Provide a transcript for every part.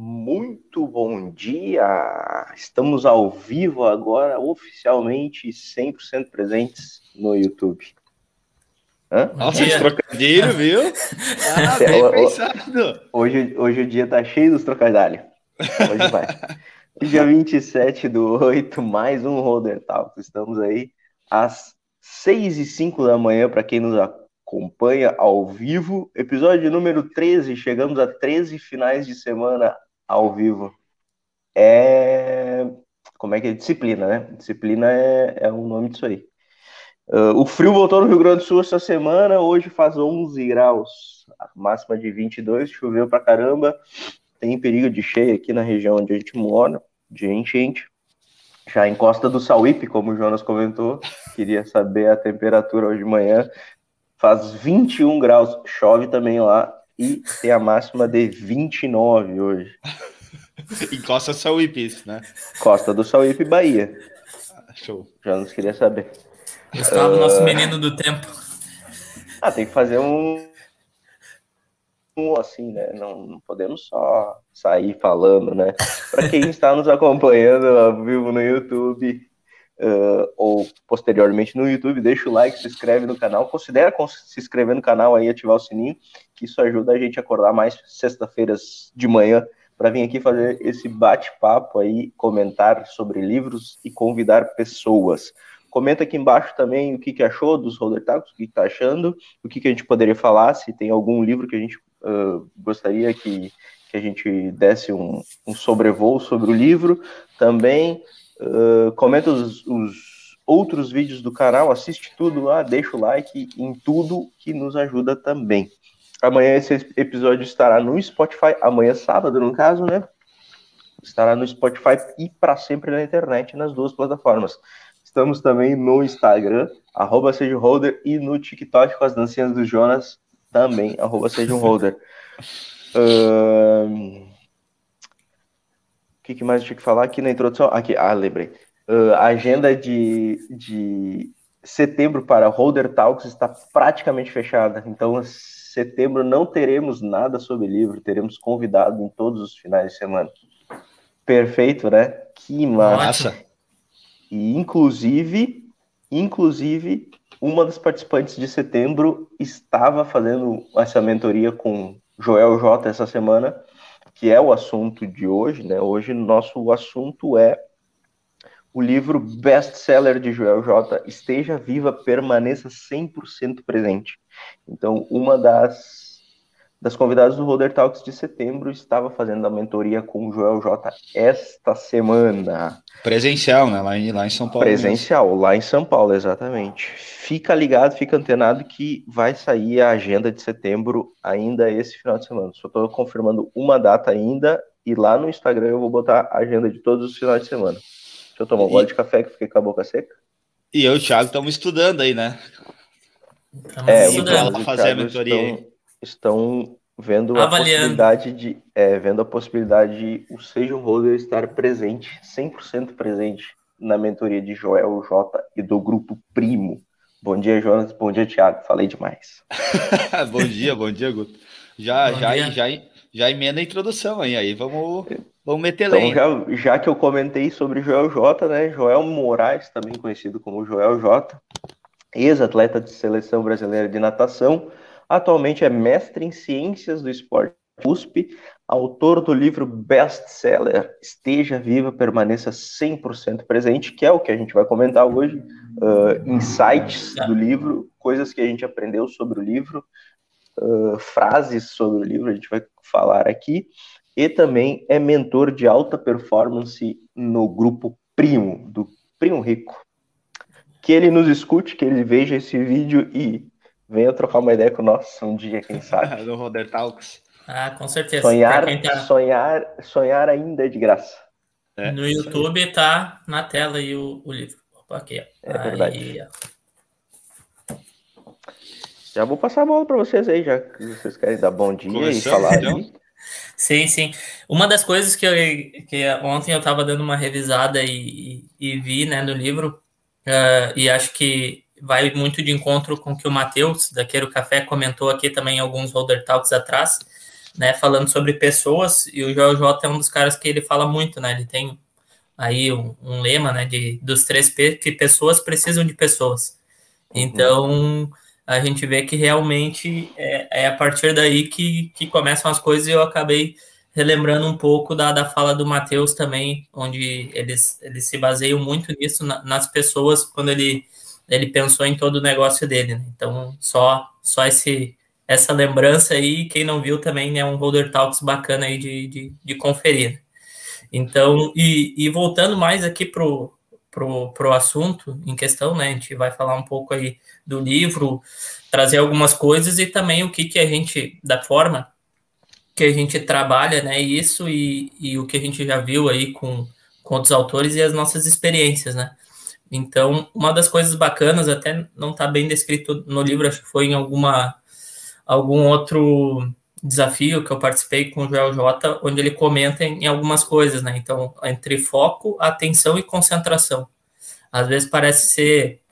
Muito bom dia! Estamos ao vivo agora, oficialmente 100% presentes no YouTube. Hã? Nossa, de trocadilho, viu? Ah, bem o, pensado. Hoje, hoje o dia tá cheio dos trocadilhos. Hoje vai. dia 27 do 8, mais um Roder Talk. Estamos aí às 6 e 5 da manhã para quem nos acompanha ao vivo. Episódio número 13, chegamos a 13 finais de semana ao vivo. É. Como é que é? Disciplina, né? Disciplina é, é o nome disso aí. Uh, o frio voltou no Rio Grande do Sul essa semana, hoje faz 11 graus, máxima de 22, choveu pra caramba, tem perigo de cheia aqui na região onde a gente mora, de enchente. Já em Costa do Sauípe, como o Jonas comentou, queria saber a temperatura hoje de manhã, faz 21 graus, chove também lá e tem a máxima de 29 hoje. em Costa do Sauípe, né? Costa do Sauípe, Bahia. show. Já nos queria saber. Gustavo, uh... nosso menino do tempo. Ah, tem que fazer um, um assim, né? Não, não podemos só sair falando, né? Para quem está nos acompanhando ao vivo no YouTube, uh, ou posteriormente no YouTube, deixa o like, se inscreve no canal, considera se inscrever no canal aí, ativar o sininho, que isso ajuda a gente a acordar mais sexta-feiras de manhã para vir aqui fazer esse bate-papo aí, comentar sobre livros e convidar pessoas. Comenta aqui embaixo também o que, que achou dos Roller Tacos, o que está achando, o que, que a gente poderia falar, se tem algum livro que a gente uh, gostaria que, que a gente desse um, um sobrevoo sobre o livro. Também Uh, comenta os, os, outros vídeos do canal, assiste tudo lá, deixa o like em tudo que nos ajuda também. Amanhã esse episódio estará no Spotify, amanhã sábado, no caso, né? Estará no Spotify e para sempre na internet, nas duas plataformas. Estamos também no Instagram, arroba holder, e no TikTok com as dancinhas do Jonas, também, arroba holder. Uh, que, que mais eu tinha que falar aqui na introdução? Aqui, ah, lembrei. Uh, a agenda de, de setembro para Holder Talks está praticamente fechada. Então, setembro não teremos nada sobre livro, teremos convidado em todos os finais de semana. Perfeito, né? Que massa. E inclusive, inclusive, uma das participantes de setembro estava fazendo essa mentoria com Joel J essa semana que é o assunto de hoje, né? Hoje nosso assunto é o livro best-seller de Joel J. Esteja Viva, Permaneça 100% Presente. Então, uma das das convidadas do Roder Talks de setembro estava fazendo a mentoria com o Joel J esta semana. Presencial, né? Lá em, lá em São Paulo. Presencial, mesmo. lá em São Paulo, exatamente. Fica ligado, fica antenado que vai sair a agenda de setembro ainda esse final de semana. Só estou confirmando uma data ainda e lá no Instagram eu vou botar a agenda de todos os finais de semana. Deixa eu tomar um e... gole de café que fiquei com a boca seca. E eu e o Thiago estamos estudando aí, né? Estamos é, estudando. fazer a mentoria. Estão estão vendo Avaliando. a possibilidade de é, vendo a possibilidade de o Seja um Holder estar presente, 100% presente na mentoria de Joel J e do grupo Primo. Bom dia, Jonas. Bom dia, Thiago. Falei demais. bom dia, bom dia, Guto. Já, bom já, dia. já, já emenda a introdução aí, aí vamos, vamos meter então, já, já que eu comentei sobre Joel J, né? Joel Moraes, também conhecido como Joel J, ex-atleta de seleção brasileira de natação, Atualmente é mestre em Ciências do Esporte USP, autor do livro best-seller Esteja Viva, Permaneça 100% Presente, que é o que a gente vai comentar hoje, uh, insights do livro, coisas que a gente aprendeu sobre o livro, uh, frases sobre o livro, a gente vai falar aqui, e também é mentor de alta performance no grupo Primo, do Primo Rico. Que ele nos escute, que ele veja esse vídeo e Venha trocar uma ideia com nós um dia, quem sabe. Do Roder Talks. Ah, com certeza. Sonhar, tá... sonhar, sonhar ainda é de graça. É, no YouTube sim. tá na tela aí o, o livro. Opa, aqui, ó. É aí, verdade. Ó. Já vou passar a bola para vocês aí, já que vocês querem dar bom dia Começamos, e falar então? aí. Sim, sim. Uma das coisas que, eu, que ontem eu estava dando uma revisada e, e, e, vi né, no livro, uh, e acho que vai muito de encontro com o que o Matheus, da Queiro Café, comentou aqui também em alguns Holder Talks atrás, né, falando sobre pessoas, e o Joel J é um dos caras que ele fala muito, né, ele tem aí um, um lema, né, de, dos três P, que pessoas precisam de pessoas. Uhum. Então, a gente vê que realmente é, é a partir daí que, que começam as coisas, e eu acabei relembrando um pouco da, da fala do Matheus também, onde eles, eles se baseiam muito nisso, na, nas pessoas, quando ele, ele pensou em todo o negócio dele. Né? Então, só, só esse, essa lembrança aí, quem não viu também é um Holder Talks bacana aí de, de, de conferir. Então, e, e voltando mais aqui pro, pro, pro assunto em questão, né? A gente vai falar um pouco aí do livro, trazer algumas coisas e também o que, que a gente, da forma que a gente trabalha, né? Isso e, e o que a gente já viu aí com, com outros autores e as nossas experiências, né? Então, uma das coisas bacanas, até não está bem descrito no livro, acho que foi em alguma algum outro desafio que eu participei com o Joel J, onde ele comenta em, algumas coisas, né? Então, entre foco, atenção e concentração. Às vezes parece ser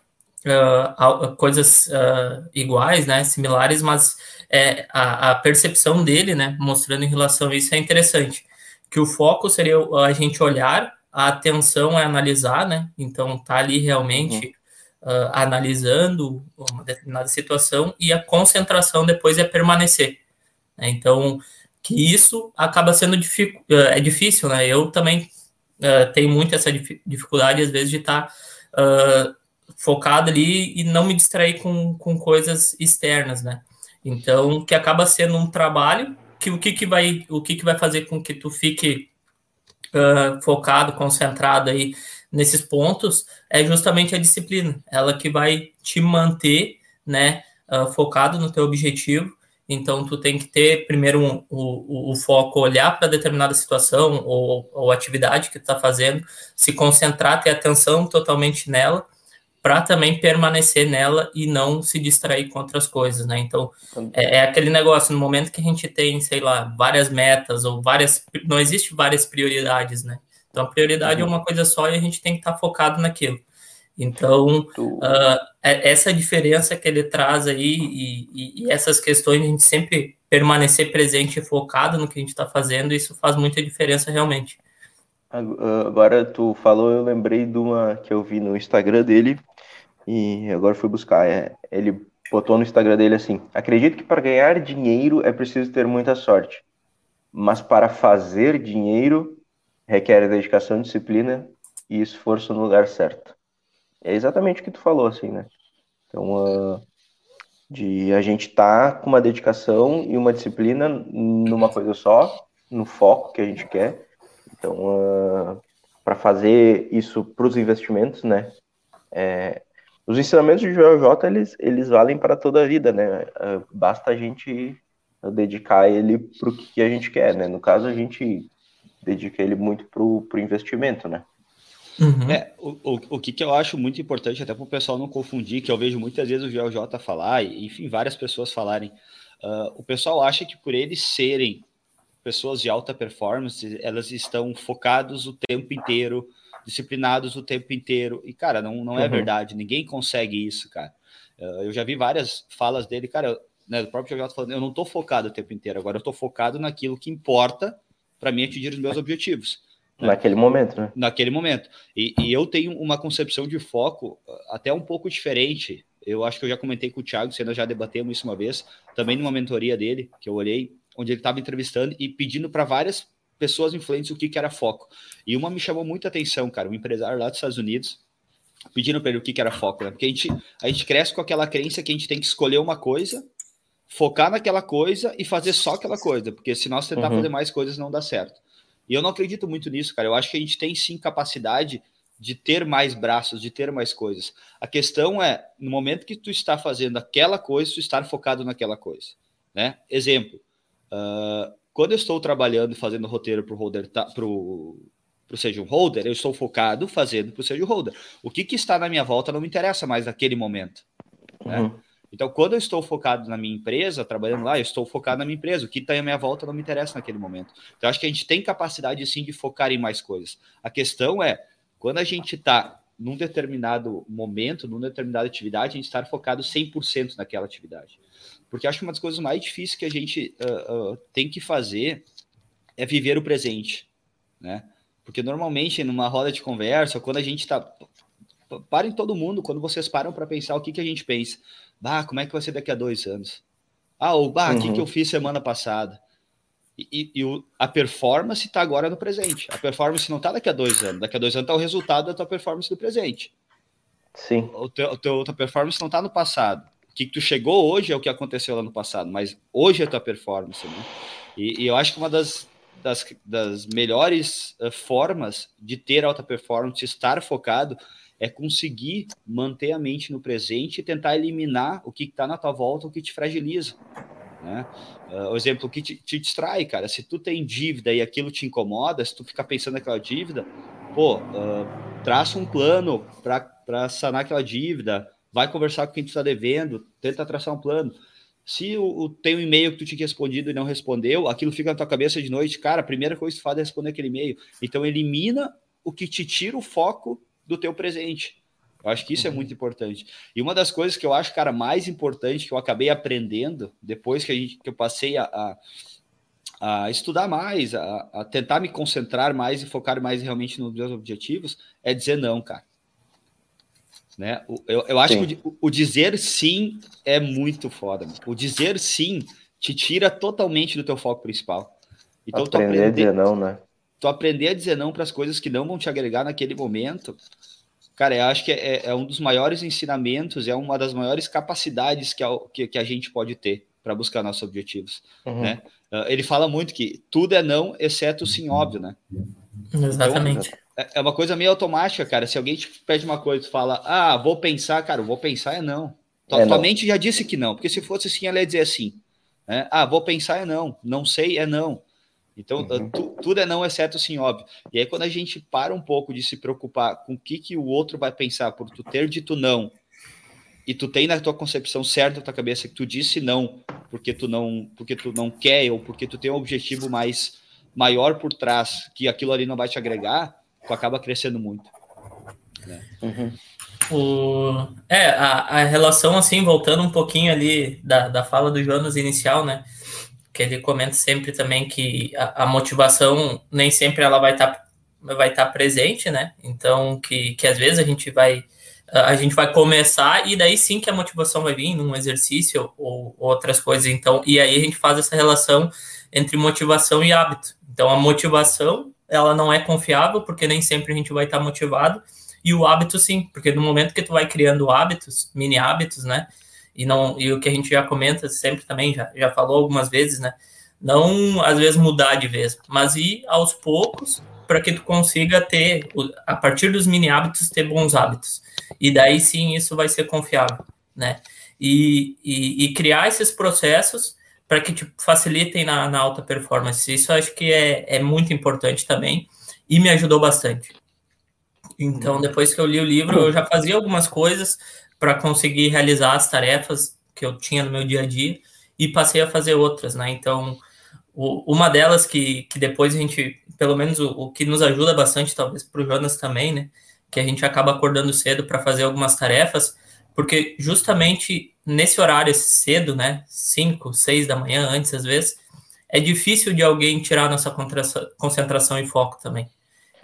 uh, coisas uh, iguais, né? Similares, mas é, a, a, percepção dele, né, mostrando em relação a isso, é interessante. Que o foco seria a gente olhar, a atenção é analisar, né? Então, tá ali realmente uhum. uh, analisando uma determinada situação e a concentração depois é permanecer. Né? Então, que isso acaba sendo uh, é difícil, né? Eu também uh, tenho muito essa dificuldade, às vezes, de estar tá, focado ali e não me distrair com, com coisas externas, né? Então, que acaba sendo um trabalho que o que, que vai o que, que vai fazer com que tu fique uh, focado, concentrado aí nesses pontos é justamente a disciplina, ela que vai te manter, né, uh, focado no teu objetivo. Então, tu tem que ter primeiro um, o, o, foco, olhar para determinada situação ou, ou atividade que tu está fazendo, se concentrar, ter atenção totalmente nela para também permanecer nela e não se distrair com outras coisas, né? Então, é, é, aquele negócio, no momento que a gente tem, sei lá, várias metas ou várias. Não existe várias prioridades, né? Então, a prioridade uhum. é uma coisa só e a gente tem que estar tá focado naquilo. Então, uh, essa diferença que ele traz aí e, e, e, essas questões, a gente sempre permanecer presente e focado no que a gente está fazendo, isso faz muita diferença realmente. Agora, tu falou, eu lembrei de uma que eu vi no Instagram dele, e agora fui buscar. É, ele botou no Instagram dele assim: Acredito que para ganhar dinheiro é preciso ter muita sorte, mas para fazer dinheiro requer dedicação, disciplina e esforço no lugar certo. É exatamente o que tu falou, assim, né? Então, uh, de a gente tá com uma dedicação e uma disciplina numa coisa só, no foco que a gente quer. Então, uh, para fazer isso para os investimentos, né? É, os ensinamentos de Joel J, eles, eles valem para toda a vida, né? Ah, basta a gente dedicar ele para o que a gente quer, né? No caso, a gente dedica ele muito para o investimento, né? Uhum. É, o, o, o que, que eu acho muito importante, até para o pessoal não confundir, que eu vejo muitas vezes o Joel J falar, e enfim, várias pessoas falarem, uh, o pessoal acha que por eles serem pessoas de alta performance, elas estão focados o tempo inteiro disciplinados o tempo inteiro. E, cara, não, não é uhum. verdade. Ninguém consegue isso, cara. Eu já vi várias falas dele, cara, né, o próprio Jogato falando, eu não tô focado o tempo inteiro, agora eu tô focado naquilo que importa para mim atingir os meus objetivos. Né? Naquele momento, né? Naquele momento. E, e, eu tenho uma concepção de foco uh, até um pouco diferente. Eu acho que eu já comentei com o Thiago, se nós já debatemos isso uma vez, também numa mentoria dele, que eu olhei, onde ele estava entrevistando e pedindo para várias pessoas influentes o que, que era foco. E uma me chamou muita atenção, cara, um empresário lá dos Estados Unidos, pedindo para ele o que, que era foco, né? Porque a gente, a gente cresce com aquela crença que a gente tem que escolher uma coisa, focar naquela coisa e fazer só aquela coisa, porque se nós tentar uhum. fazer mais coisas não dá certo. E eu não acredito muito nisso, cara. Eu acho que a gente tem sim capacidade de ter mais braços, de ter mais coisas. A questão é, no momento que tu está fazendo aquela coisa, tu estar focado naquela coisa, né? Exemplo, uh, quando eu estou trabalhando fazendo roteiro para o holder, tá, pro Seja um Holder, eu estou focado fazendo para o Seja um Holder. O que, que está na minha volta não me interessa mais naquele momento. Né? Uhum. Então, quando eu estou focado na minha empresa, trabalhando lá, eu estou focado na minha empresa. O que está à minha volta não me interessa naquele momento. Então, acho que a gente tem capacidade, sim, de focar em mais coisas. A questão é, quando a gente está num determinado momento, numa determinada atividade, a gente estar focado 100% naquela atividade. Porque acho que uma das coisas mais difíceis que a gente uh, uh, tem que fazer é viver o presente, né? Porque normalmente numa roda de conversa, quando a gente está parem todo mundo, quando vocês param para pensar o que, que a gente pensa. Bah, como é que vai ser daqui a dois anos? Ah, o bah, o que, que eu uhum. fiz semana passada? E, e, e o, a performance está agora no presente. A performance não está daqui a dois anos. Daqui a dois anos está o resultado da tua performance do presente. Sim. O teu, o teu, tua performance não está no passado. Que tu chegou hoje é o que aconteceu lá no passado, mas hoje é tua performance, né? E, e eu acho que uma das, das, das melhores uh, formas de ter alta performance, estar focado, é conseguir manter a mente no presente e tentar eliminar o que está na tua volta, o que te fragiliza. Né? Uh, o exemplo que te, te, distrai, cara. Se tu tem dívida e aquilo te incomoda, se tu ficar pensando naquela dívida, pô, uh, traça um plano para sanar aquela dívida, vai conversar com quem tu está devendo, tenta traçar um plano. Se o, o, tem um e-mail que tu tinha respondido e não respondeu, aquilo fica na tua cabeça de noite, cara, a primeira coisa que tu faz é responder aquele e-mail. Então elimina o que te tira o foco do teu presente. Eu acho que isso é muito importante. E uma das coisas que eu acho, cara, mais importante que eu acabei aprendendo depois que, a gente, que eu passei a, a, a estudar mais, a, a, tentar me concentrar mais e focar mais realmente nos meus objetivos, é dizer não, cara. Né? Eu, eu acho sim. que o, o, dizer sim é muito foda. Mano. O dizer sim te tira totalmente do teu foco principal. Então, aprender, aprender a dizer não, né? tu aprender a dizer não para as coisas que não vão te agregar naquele momento, cara, eu acho que é, é, um dos maiores ensinamentos, é uma das maiores capacidades que a, que, que a gente pode ter para buscar nossos objetivos, uhum. né? Uh, ele fala muito que tudo é não, exceto sim óbvio, né? Exatamente. Então, é, é uma coisa meio automática, cara. Se alguém te pede uma coisa, tu fala, ah, vou pensar, cara, vou pensar é não. Tua, é tua mente já disse que não, porque se fosse sim, ela ia dizer assim. Né? Ah, vou pensar é não, não sei é não. Então, uhum. tu, tudo é não, exceto sim, óbvio. E aí, quando a gente para um pouco de se preocupar com o que, que o outro vai pensar por tu ter dito não, e tu tem na tua concepção certa na tua cabeça que tu disse não, porque tu não, porque tu não quer, ou porque tu tem um objetivo mais maior por trás, que aquilo ali não vai te agregar, tu acaba crescendo muito. Né? Uhum. O, é, a, a relação, assim, voltando um pouquinho ali da, da fala do Jonas inicial, né? que ele comenta sempre também que a, a motivação nem sempre ela vai estar tá, vai estar tá presente, né? Então que, que às vezes a gente vai a gente vai começar e daí sim que a motivação vai vir num exercício ou, ou outras coisas. Então e aí a gente faz essa relação entre motivação e hábito. Então a motivação ela não é confiável porque nem sempre a gente vai estar tá motivado e o hábito sim, porque no momento que tu vai criando hábitos, mini hábitos, né? e não e o que a gente já comenta sempre também já já falou algumas vezes, né? Não às vezes mudar de vez, mas ir aos poucos para que tu consiga ter a partir dos mini hábitos ter bons hábitos e daí sim isso vai ser confiável, né? E, e, e criar esses processos para que te facilitem na, na, alta performance. Isso acho que é, é muito importante também e me ajudou bastante. Então, depois que eu li o livro, eu já fazia algumas coisas, para conseguir realizar as tarefas que eu tinha no meu dia a dia e passei a fazer outras, né? Então, o, uma delas que, que depois a gente, pelo menos o, o que nos ajuda bastante, talvez para o Jonas também, né? Que a gente acaba acordando cedo para fazer algumas tarefas, porque justamente nesse horário cedo, né? 5, 6 da manhã, antes às vezes, é difícil de alguém tirar nossa concentração e foco também.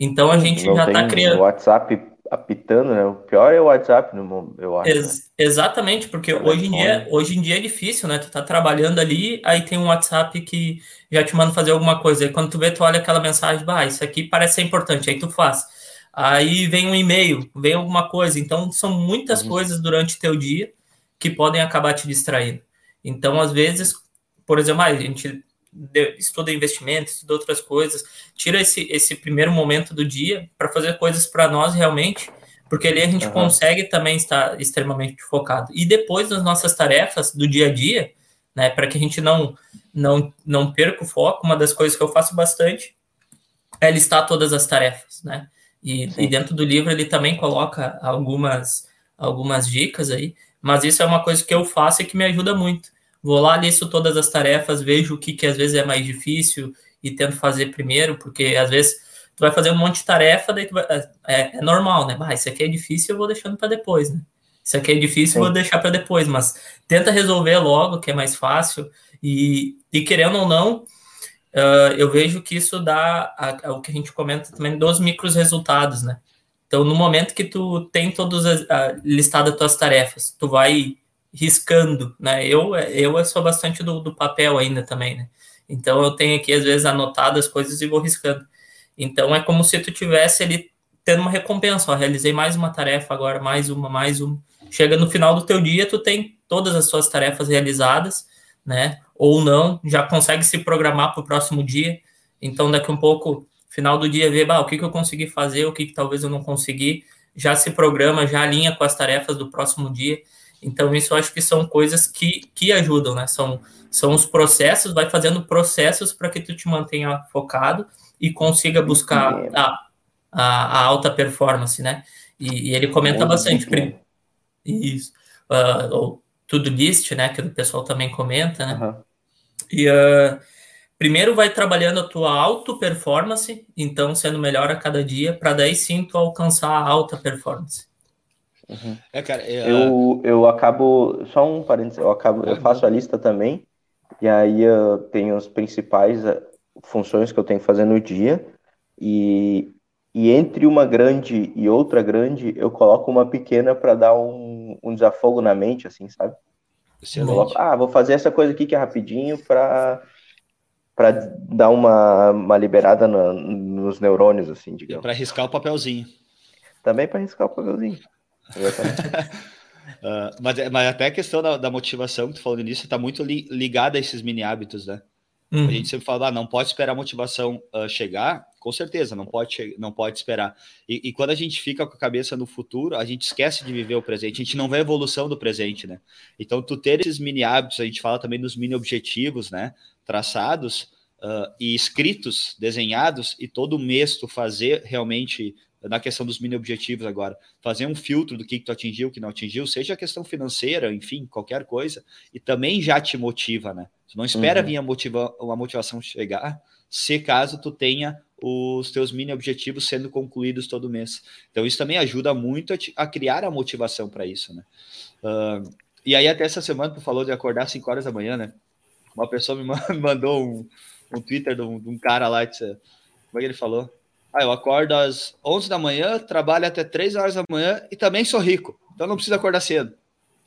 Então a gente Não já está criando. WhatsApp apitando, né? O pior é o WhatsApp, eu acho. Ex né? Exatamente, porque hoje em, dia, hoje em dia é difícil, né? Tu tá trabalhando ali, aí tem um WhatsApp que já te manda fazer alguma coisa. Aí quando tu vê, tu olha aquela mensagem, bah, isso aqui parece ser importante, aí tu faz. Aí vem um e-mail, vem alguma coisa. Então, são muitas uhum. coisas durante o teu dia que podem acabar te distraindo. Então, às vezes, por exemplo, ah, a gente estuda investimento, estuda outras coisas, tira esse, esse primeiro momento do dia para fazer coisas para nós realmente, porque ali a gente uhum. consegue também estar extremamente focado. E depois das nossas tarefas do dia a dia, né, para que a gente não, não, não perca o foco, uma das coisas que eu faço bastante é listar todas as tarefas, né? E, e dentro do livro ele também coloca algumas, algumas dicas aí, mas isso é uma coisa que eu faço e que me ajuda muito vou lá, listo todas as tarefas, vejo o que, que às vezes é mais difícil e tento fazer primeiro, porque às vezes tu vai fazer um monte de tarefa, daí vai, é, é, normal, né? Bah, isso aqui é difícil, eu vou deixando para depois, né? isso aqui é difícil, Sim. vou deixar para depois, mas tenta resolver logo, que é mais fácil. E, e querendo ou não, uh, eu vejo que isso dá a, a, o que a gente comenta também dos micros resultados, né? Então, no momento que tu tem todas as uh, listado as tuas tarefas, tu vai riscando, né? Eu, eu sou bastante do, do papel ainda também, né? Então, eu tenho aqui, às vezes, anotado as coisas e vou riscando. Então, é como se tu tivesse ali tendo uma recompensa, ó, realizei mais uma tarefa agora, mais uma, mais uma. Chega no final do teu dia, tu tem todas as suas tarefas realizadas, né? Ou não, já consegue se programar para o próximo dia. Então, daqui um pouco, final do dia, ver bah, o que, que eu consegui fazer, o que, que talvez eu não consegui, já se programa, já alinha com as tarefas do próximo dia. Então, isso eu acho que são coisas que, que ajudam, né? São, são os processos, vai fazendo processos para que tu te mantenha focado e consiga buscar a, a, a alta performance, né? E, e ele comenta bastante. Isso. Uh, o tudo list, né? Que o pessoal também comenta, né? Uhum. E uh, primeiro vai trabalhando a tua auto performance, então sendo melhor a cada dia, para daí sim tu alcançar a alta performance. Uhum. É, cara, é, eu, eu acabo, só um parênteses, eu acabo, eu faço a lista também, e aí eu tenho as principais eh, funções que eu tenho que fazer no dia, e, e entre uma grande e outra grande, eu coloco uma pequena para dar um, um desafogo na mente, assim, sabe? Coloco, ah, vou fazer essa coisa aqui que é rapidinho para para dar uma, uma liberada no, nos neurônios, assim, digamos. Para riscar o papelzinho. Também para riscar o papelzinho. uh, mas, mas até a questão da, da motivação que tu falou nisso está muito li, ligada a esses mini hábitos, né? Uhum. A gente sempre fala, ah, não pode esperar a motivação uh, chegar, com certeza, não pode, não pode esperar. E, e, quando a gente fica com a cabeça no futuro, a gente esquece de viver o presente, a gente não vê a evolução do presente, né? Então, tu ter esses mini hábitos, a gente fala também dos mini objetivos, né? Traçados uh, e escritos, desenhados, e todo mês tu fazer realmente na questão dos mini objetivos agora, fazer um filtro do que, que tu atingiu, o que não atingiu, seja a questão financeira, enfim, qualquer coisa, e também já te motiva, né? Tu não espera uhum. vir a, motiva, a motivação chegar, se caso tu tenha os teus mini objetivos sendo concluídos todo mês. Então isso também ajuda muito a, te, a criar a motivação para isso, né? Uh, e aí até essa semana tu falou de acordar às 5 horas da manhã, né? Uma pessoa me mandou um, um Twitter de um, de um cara lá, disse, como é que ele falou? Ah, eu acordo às 11 da manhã, trabalho até 3 horas da manhã e também sou rico, então não preciso acordar cedo.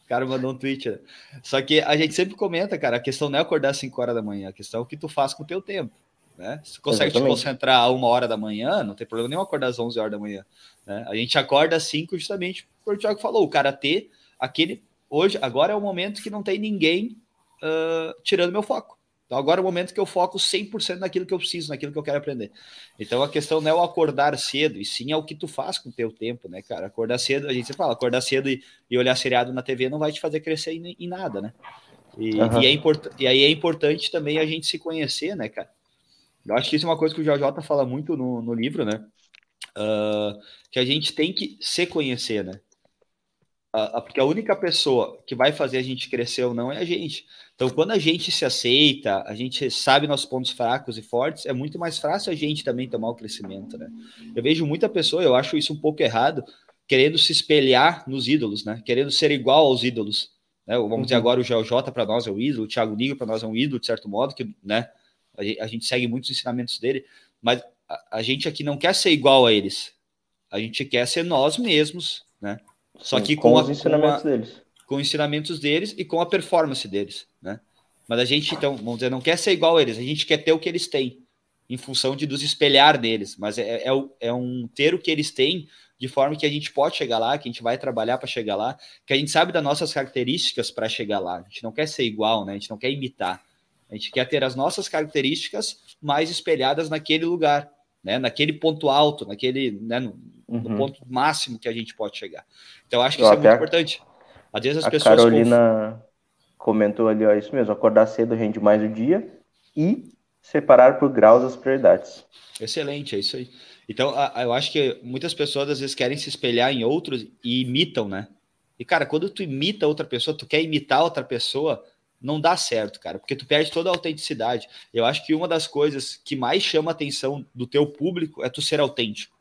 O cara mandou um tweet. Né? Só que a gente sempre comenta, cara, a questão não é acordar às 5 horas da manhã, a questão é o que tu faz com o teu tempo. Né? Se consegue Exatamente. te concentrar a uma hora da manhã, não tem problema nenhum acordar às 11 horas da manhã. Né? A gente acorda às 5 justamente porque o Thiago falou, o cara ter aquele... Hoje, agora é o momento que não tem ninguém uh, tirando meu foco. Então agora é o momento que eu foco 100% naquilo que eu preciso, naquilo que eu quero aprender. Então a questão não é o acordar cedo, e sim é o que tu faz com o teu tempo, né, cara? Acordar cedo, a gente fala, acordar cedo e, e olhar seriado na TV não vai te fazer crescer em, em nada, né? E, uhum. e, é import, e aí é importante também a gente se conhecer, né, cara? Eu acho que isso é uma coisa que o JJ fala muito no, no livro, né? Uh, que a gente tem que se conhecer, né? Uh, porque a única pessoa que vai fazer a gente crescer ou não é a gente. Então, quando a gente se aceita, a gente sabe nossos pontos fracos e fortes, é muito mais fácil a gente também tomar o crescimento, né? Eu vejo muita pessoa, eu acho isso um pouco errado, querendo se espelhar nos ídolos, né? Querendo ser igual aos ídolos. Né? Vamos uhum. dizer agora o GeoJ para nós é um ídolo, o Thiago Nigro para nós é um ídolo, de certo modo, que né? A gente segue muitos ensinamentos dele, mas a, a gente aqui não quer ser igual a eles. A gente quer ser nós mesmos, né? Só que com, com os a, ensinamentos com a, deles com os ensinamentos deles e com a performance deles, né? Mas a gente, então, vamos dizer, não quer ser igual a eles, a gente quer ter o que eles têm, em função de nos espelhar neles, mas é, é, é um ter o que eles têm de forma que a gente pode chegar lá, que a gente vai trabalhar para chegar lá, que a gente sabe das nossas características para chegar lá. A gente não quer ser igual, né? A gente não quer imitar. A gente quer ter as nossas características mais espelhadas naquele lugar, né? Naquele ponto alto, naquele, né? no, uhum. no ponto máximo que a gente pode chegar. Então, acho que Eu isso é muito importante. Às vezes as a pessoas. Carolina comentou ali, ó, isso mesmo, acordar cedo rende mais o dia e separar por graus as prioridades. Excelente, é isso aí. Então, eu acho que muitas pessoas às vezes querem se espelhar em outros e imitam, né? E, cara, quando tu imita outra pessoa, tu quer imitar outra pessoa, não dá certo, cara, porque tu perde toda a autenticidade. Eu acho que uma das coisas que mais chama a atenção do teu público é tu ser autêntico.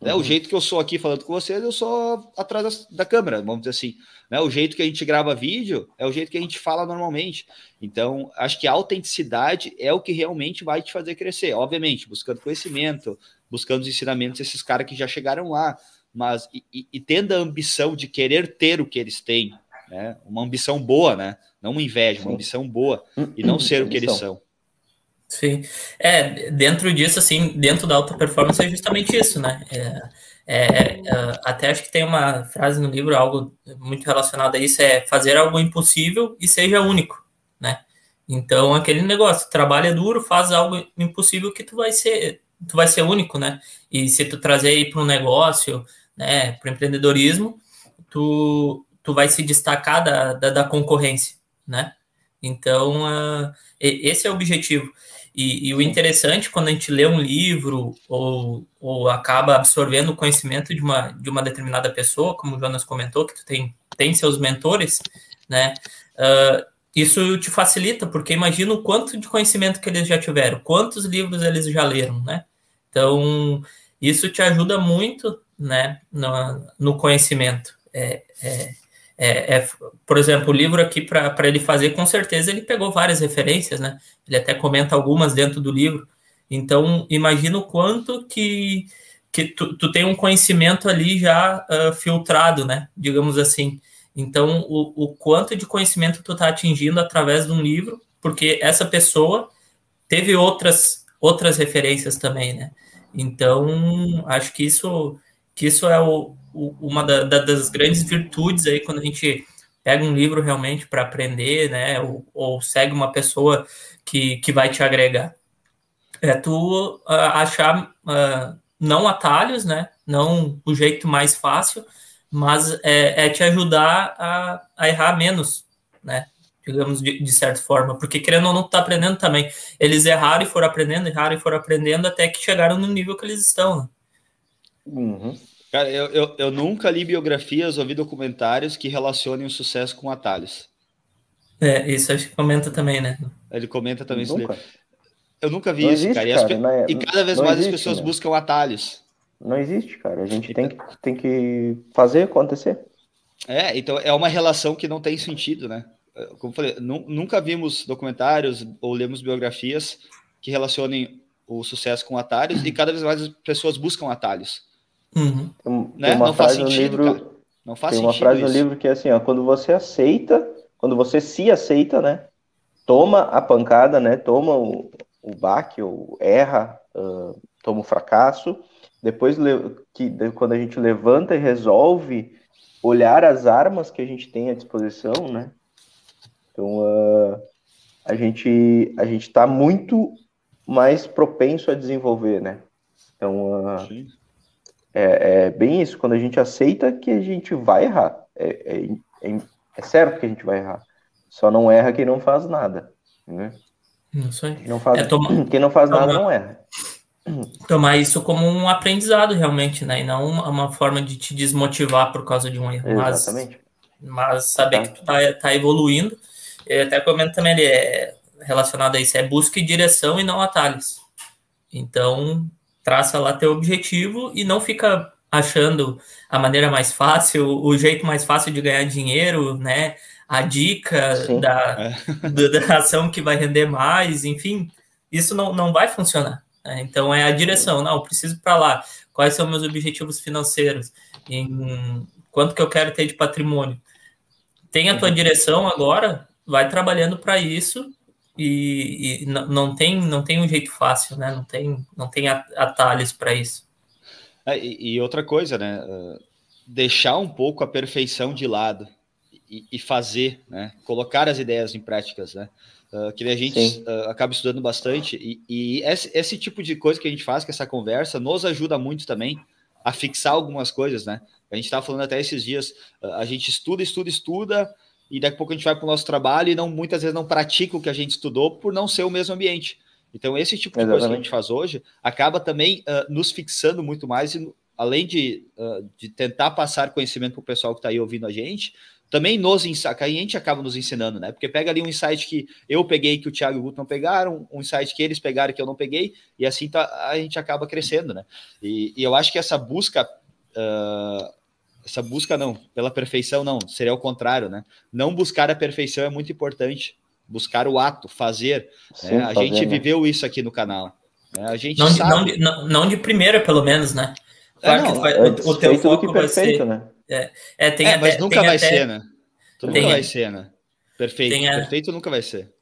Né? O jeito que eu sou aqui falando com vocês, eu sou atrás da, da, câmera, vamos dizer assim. Né? O jeito que a gente grava vídeo é o jeito que a gente fala normalmente. Então, acho que a autenticidade é o que realmente vai te fazer crescer. Obviamente, buscando conhecimento, buscando os ensinamentos desses caras que já chegaram lá, mas e, e, e, tendo a ambição de querer ter o que eles têm, né? Uma ambição boa, né? Não uma inveja, uma ambição boa e não ser o que eles são. Sim. É, dentro disso, assim, dentro da alta performance é justamente isso, né? É, é, é, até acho que tem uma frase no livro, algo muito relacionado a isso, é fazer algo impossível e seja único, né? Então, aquele negócio, trabalha duro, faz algo impossível que tu vai ser, tu vai ser único, né? E se tu trazer aí para um negócio, né, para o empreendedorismo, tu, tu vai se destacar da, da, da concorrência, né? Então, uh, esse é o objetivo. E, e, o interessante, quando a gente lê um livro ou, ou acaba absorvendo o conhecimento de uma, de uma determinada pessoa, como o Jonas comentou, que tu tem, tem seus mentores, né? Uh, isso te facilita, porque imagina o quanto de conhecimento que eles já tiveram, quantos livros eles já leram, né? Então, isso te ajuda muito, né, no, no conhecimento. É, é, é, é, por exemplo, o livro aqui para ele fazer, com certeza ele pegou várias referências, né? Ele até comenta algumas dentro do livro. Então, imagina o quanto que, que tu, tu tem um conhecimento ali já uh, filtrado, né? Digamos assim. Então, o, o quanto de conhecimento tu está atingindo através de um livro, porque essa pessoa teve outras, outras referências também, né? Então, acho que isso, que isso é o, uma da, da, das grandes virtudes aí quando a gente pega um livro realmente para aprender, né, ou, ou, segue uma pessoa que, que vai te agregar. É tu uh, achar uh, não atalhos, né, não o jeito mais fácil, mas é, é te ajudar a, a, errar menos, né, digamos de, de, certa forma, porque querendo ou não tá aprendendo também. Eles erraram e foram aprendendo, erraram e foram aprendendo até que chegaram no nível que eles estão. Né? Uhum. Cara, eu, eu, eu, nunca li biografias ou vi documentários que relacionem o sucesso com atalhos. É, isso acho que comenta também, né? Ele comenta também nunca. isso. Eu nunca vi não isso, existe, cara. cara. E, é, e, cada vez mais existe, as pessoas né? buscam atalhos. Não existe, cara. A gente tem, que, tem que fazer acontecer. É, então é uma relação que não tem sentido, né? Como eu falei, nunca vimos documentários ou lemos biografias que relacionem o sucesso com atalhos e cada vez mais as pessoas buscam atalhos. Uhum. Tem, né? uma não frase no livro. Cara. Não faz tem uma frase isso. no livro que é assim, ó, quando você aceita, quando você se aceita, né? Toma a pancada, né? Toma o, o baque, ou erra, uh, toma o fracasso. Depois que quando a gente levanta e resolve olhar as armas que a gente tem à disposição, né? Então uh, a gente a gente está muito mais propenso a desenvolver, né? Então uh, é, é, bem isso, quando a gente aceita que a gente vai errar. É, é, é, é certo que a gente vai errar. Só não erra quem não faz nada. Né? Não sei. Quem não faz, é, toma, quem não faz nada não erra. Tomar isso como um aprendizado realmente, né? E não uma, uma forma de te desmotivar por causa de um erro. Exatamente. Mas, mas saber tá. que tu tá, tá evoluindo. Eu até comento também, ele é relacionado a isso, é busca e direção e não atalhos. Então, traça lá teu objetivo e não fica achando a maneira mais fácil, o jeito mais fácil de ganhar dinheiro, né? A dica da, é. da ação que vai render mais, enfim, isso não, não vai funcionar. Né? Então é a direção, não, preciso para lá. Quais são meus objetivos financeiros? Em quanto que eu quero ter de patrimônio? Tem a tua uhum. direção agora, vai trabalhando para isso e, e não, tem, não tem um jeito fácil, né? Não tem, não tem atalhos para isso. É, e, e, outra coisa, né? Uh, deixar um pouco a perfeição de lado e, e, fazer, né? Colocar as ideias em práticas, né? Uh, que a gente uh, acaba estudando bastante e, e esse, esse, tipo de coisa que a gente faz, que essa conversa, nos ajuda muito também a fixar algumas coisas, né? A gente estava falando até esses dias, a gente estuda, estuda, estuda, e daqui a pouco a gente vai para o nosso trabalho e não muitas vezes não pratica o que a gente estudou por não ser o mesmo ambiente. Então, esse tipo de Exatamente. coisa que a gente faz hoje acaba também uh, nos fixando muito mais, e, além de, uh, de tentar passar conhecimento para o pessoal que está aí ouvindo a gente, também nos a gente acaba nos ensinando, né? Porque pega ali um insight que eu peguei que o Thiago e o Guto não pegaram, um insight que eles pegaram que eu não peguei, e assim tá, a gente acaba crescendo, né? E, e eu acho que essa busca, uh, essa busca não, pela perfeição não, seria o contrário, né? Não buscar a perfeição é muito importante, buscar o ato, fazer. Sim, né? A fazer, gente né? viveu isso aqui no canal. Né? A gente não, sabe... não, de, não, não de primeira, pelo menos, né? Claro é, não, vai, o, o teu foco perfeito, ser... né? É, é, tem é até, mas nunca vai até... ser, né? Tu nunca tem, vai ser, né? Perfeito. A... Perfeito nunca vai ser.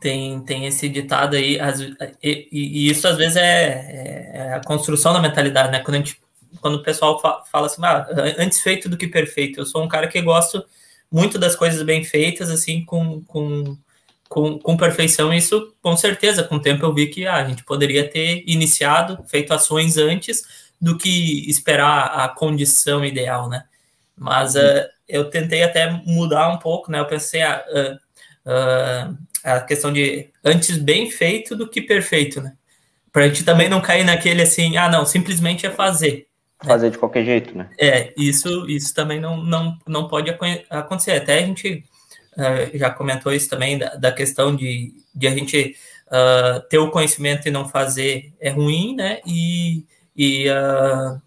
Tem, tem esse ditado aí, as, e, e, isso às vezes é, é, é, a construção da mentalidade, né? Quando, a gente, quando o pessoal fala assim, ah, antes feito do que perfeito. Eu sou um cara que gosto muito das coisas bem feitas, assim, com, com, com, com perfeição. Isso, com certeza, com o tempo eu vi que ah, a gente poderia ter iniciado, feito ações antes do que esperar a condição ideal, né? Mas uh, eu tentei até mudar um pouco, né? Eu pensei uh, uh, a questão de antes bem feito do que perfeito, né? Para a gente também não cair naquele assim, ah, não, simplesmente é fazer. Né? Fazer de qualquer jeito, né? É, isso, isso também não, não, não pode acontecer. Até a gente já comentou isso também, da, da questão de, de a gente ter o conhecimento e não fazer é ruim, né? E e, uh,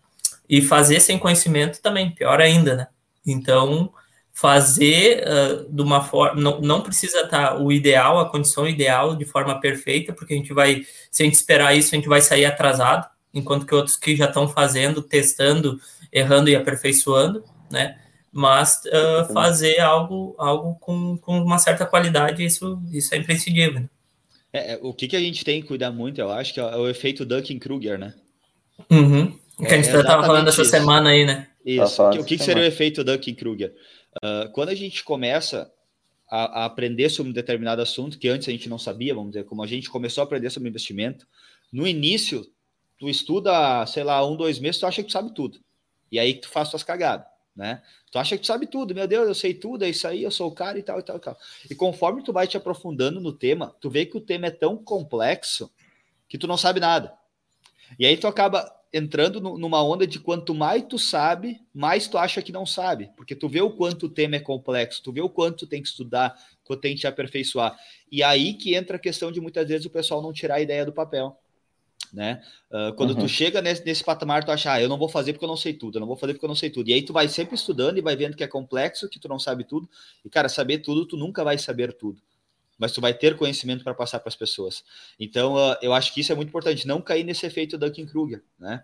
e fazer sem conhecimento também, pior ainda, né? Então, fazer uh, de uma forma. Não, não precisa estar o ideal, a condição ideal, de forma perfeita, porque a gente vai. Se a gente esperar isso, a gente vai sair atrasado, enquanto que outros que já estão fazendo, testando, errando e aperfeiçoando, né? Mas uh, fazer algo, algo com, com uma certa qualidade, isso, isso é imprescindível. Né? É, o que, que a gente tem que cuidar muito, eu acho, que é o efeito Duncan-Kruger, né? Uhum. Que a gente é, estava falando essa isso. semana aí, né? Isso. Tá o que, que seria o efeito Duncan-Kruger? Uh, quando a gente começa a, a, aprender sobre um determinado assunto, que antes a gente não sabia, vamos dizer, como a gente começou a aprender sobre investimento, no início, tu estuda, sei lá, um, dois meses, tu acha que tu sabe tudo. E aí tu faz tuas cagadas, né? Tu acha que tu sabe tudo, meu Deus, eu sei tudo, é isso aí, eu sou o cara e tal, e tal, e tal. E conforme tu vai te aprofundando no tema, tu vê que o tema é tão complexo que tu não sabe nada. E aí tu acaba entrando numa onda de quanto mais tu sabe, mais tu acha que não sabe, porque tu vê o quanto o tema é complexo, tu vê o quanto tu tem que estudar, quanto tem que te aperfeiçoar. E aí que entra a questão de muitas vezes o pessoal não tirar a ideia do papel. Né? Uh, quando uhum. tu chega nesse, nesse patamar, tu acha, ah, eu não vou fazer porque eu não sei tudo, eu não vou fazer porque eu não sei tudo. E aí tu vai sempre estudando e vai vendo que é complexo, que tu não sabe tudo. E, cara, saber tudo, tu nunca vai saber tudo mas tu vai ter conhecimento para passar para as pessoas. Então, uh, eu acho que isso é muito importante, não cair nesse efeito Duncan-Kruger, né?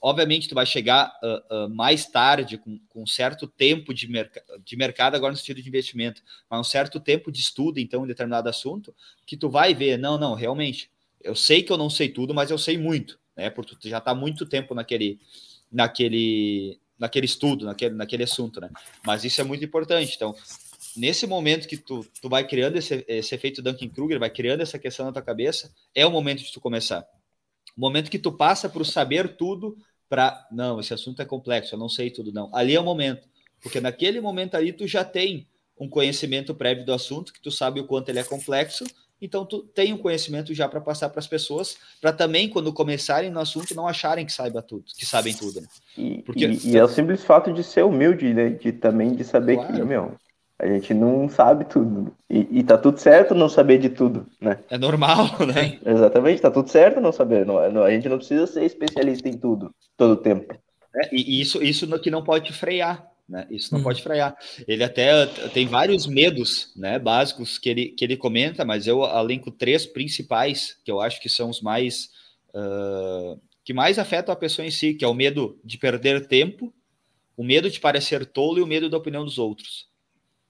Obviamente, tu vai chegar uh, mais tarde, com, com um certo tempo de, merc de mercado, agora no sentido de investimento, mas um certo tempo de estudo, então, em determinado assunto, que tu vai ver, não, não, realmente, eu sei que eu não sei tudo, mas eu sei muito, né? Porque tu já está muito tempo naquele, naquele, naquele estudo, naquele, naquele assunto, né? Mas isso é muito importante. Então, nesse momento que tu, tu vai criando esse, esse efeito Duncan-Kruger, vai criando essa questão na tua cabeça, é o momento de tu começar. O momento que tu passa para o saber tudo, para, não, esse assunto é complexo, eu não sei tudo, não. Ali é o momento. Porque naquele momento ali tu já tem um conhecimento prévio do assunto, que tu sabe o quanto ele é complexo, então tu tem um conhecimento já para passar para as pessoas, para também quando começarem no assunto não acharem que saiba tudo, que sabem tudo. Né? E, Porque, e, e, é o simples fato de ser humilde, né? De também de saber claro. que, meu, a gente não sabe tudo. E, e tá tudo certo não saber de tudo, né? É normal, né? Exatamente, tá tudo certo não saber. Não, não, a gente não precisa ser especialista em tudo, todo o tempo. É, e isso, isso que não pode frear, né? Isso não hum. pode frear. Ele até tem vários medos, né, básicos que ele, que ele comenta, mas eu alenco três principais que eu acho que são os mais uh, que mais afetam a pessoa em si, que é o medo de perder tempo, o medo de parecer tolo e o medo da opinião dos outros.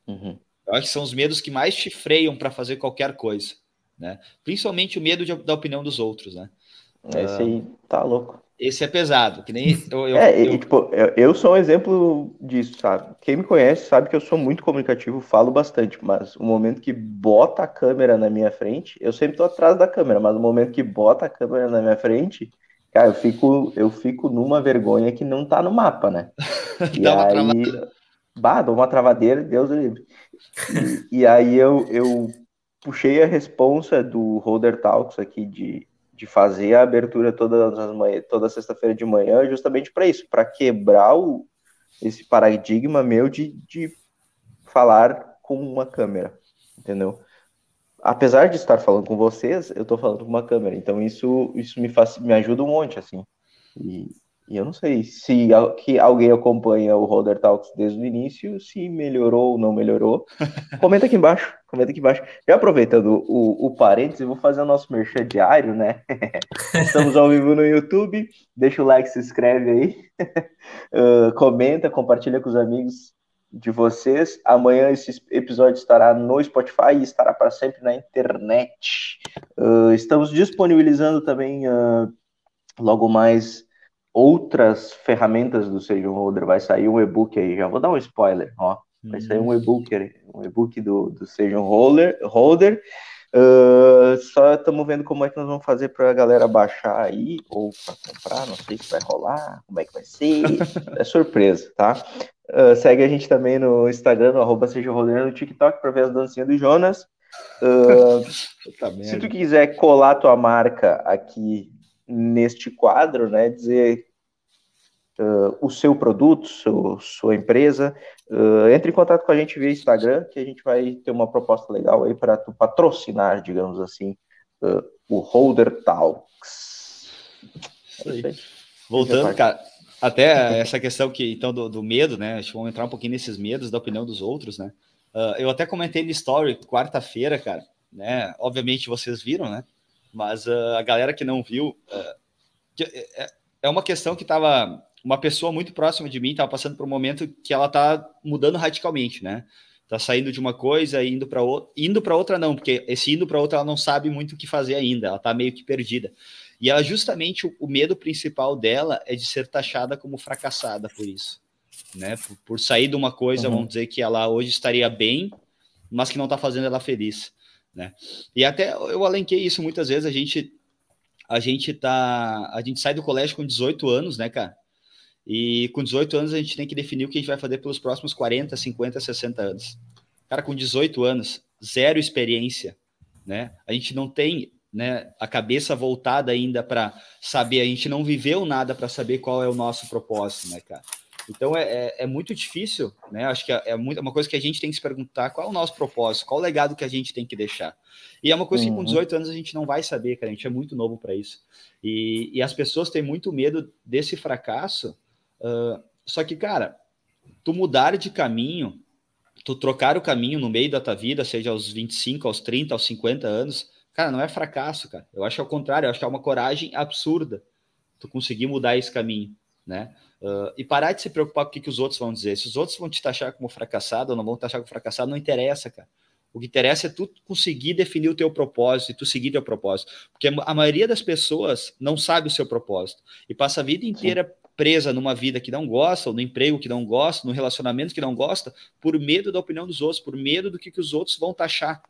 Uhum. Eu acho que são os medos que mais te freiam para fazer qualquer coisa, né? Principalmente o medo de, da opinião dos outros, né? Esse aí tá louco. Esse é pesado, que nem eu. eu é, eu... tipo, eu, eu sou um exemplo disso, sabe? Quem me conhece sabe que eu sou muito comunicativo, falo bastante, mas o momento que bota a câmera na minha frente, eu sempre tô atrás da câmera, mas o momento que bota a câmera na minha frente, cara, eu fico, eu fico numa vergonha que não tá no mapa, né? E aí, Bah, dou uma travadeira, Deus livre. E, e, aí eu, eu puxei a responsa do Holder Talks aqui de, de fazer a abertura todas as toda sexta-feira de manhã, justamente para isso, para quebrar o, esse paradigma meu de, de falar com uma câmera, entendeu? Apesar de estar falando com vocês, eu estou falando com uma câmera, então isso, isso me, faz, me ajuda um monte, assim. E, e eu não sei se que alguém acompanha o Roder Talks desde o início, se melhorou ou não melhorou. Comenta aqui embaixo, comenta aqui embaixo. Já aproveitando o, o parênteses, vou fazer o nosso merchan diário, né? Estamos ao vivo no YouTube, deixa o like, se inscreve aí, uh, comenta, compartilha com os amigos de vocês. Amanhã esse episódio estará no Spotify e estará para sempre na internet. Uh, estamos disponibilizando também uh, logo mais outras ferramentas do Sage Holder. Vai sair um e-book aí, já vou dar um spoiler, ó. Vai sair um e-book, um e-book do, do Sage Holder. holder. Uh, só estamos vendo como é que nós vamos fazer para a galera baixar aí, ou para comprar, não sei se vai rolar, como é que vai ser. é surpresa, tá? Uh, segue a gente também no Instagram, no arroba seja no TikTok, para ver as dancinhas do Jonas. Uh, se tu quiser colar tua marca aqui neste quadro, né? Dizer uh, o seu produto, seu, sua empresa, uh, entre em contato com a gente via Instagram, que a gente vai ter uma proposta legal aí para tu patrocinar, digamos assim, uh, o Holder Talks. É Voltando, cara, até essa questão que então do, do medo, né? Acho que vamos entrar um pouquinho nesses medos da opinião dos outros, né? eu até comentei no story quarta-feira, cara, né? Obviamente vocês viram, né? Mas uh, a galera que não viu, uh, é uma questão que estava uma pessoa muito próxima de mim estava passando por um momento que ela está mudando radicalmente, né? Tá saindo de uma coisa e indo para outra, indo para outra não, porque esse indo para outra ela não sabe muito o que fazer ainda, ela está meio que perdida. E ela justamente o, o, medo principal dela é de ser taxada como fracassada por isso, né? Por, por sair de uma coisa, uhum. vamos dizer que ela hoje estaria bem, mas que não está fazendo ela feliz né? E até eu alenquei isso muitas vezes, a gente a gente tá, a gente sai do colégio com 18 anos, né, cara? E com 18 anos a gente tem que definir o que a gente vai fazer pelos próximos 40, 50, 60 anos. Cara, com 18 anos, zero experiência, né? A gente não tem, né, a cabeça voltada ainda para saber, a gente não viveu nada para saber qual é o nosso propósito, né, cara? Então é, é, é, muito difícil, né? Acho que é, é, muito, é uma coisa que a gente tem que se perguntar qual é o nosso propósito, qual o legado que a gente tem que deixar. E é uma coisa uhum. que com 18 uhum. anos a gente não vai saber, cara. A gente é muito novo para isso. E, e, as pessoas têm muito medo desse fracasso. Uh, só que, cara, tu mudar de caminho, tu trocar o caminho no meio da tua vida, seja aos 25, aos 30, aos 50 anos, cara, não é fracasso, cara. Eu acho ao contrário, eu acho que é uma coragem absurda tu conseguir mudar esse caminho, né? Uh, e parar de se preocupar com o que, que os outros vão dizer. Se os outros vão te taxar como fracassado ou não vão te taxar como fracassado, não interessa, cara. O que interessa é tu conseguir definir o teu propósito e tu seguir teu propósito. Porque a maioria das pessoas não sabe o seu propósito e passa a vida inteira Sim. presa numa vida que não gosta, ou no emprego que não gosta, no relacionamento que não gosta, por medo da opinião dos outros, por medo do que, que os outros vão taxar,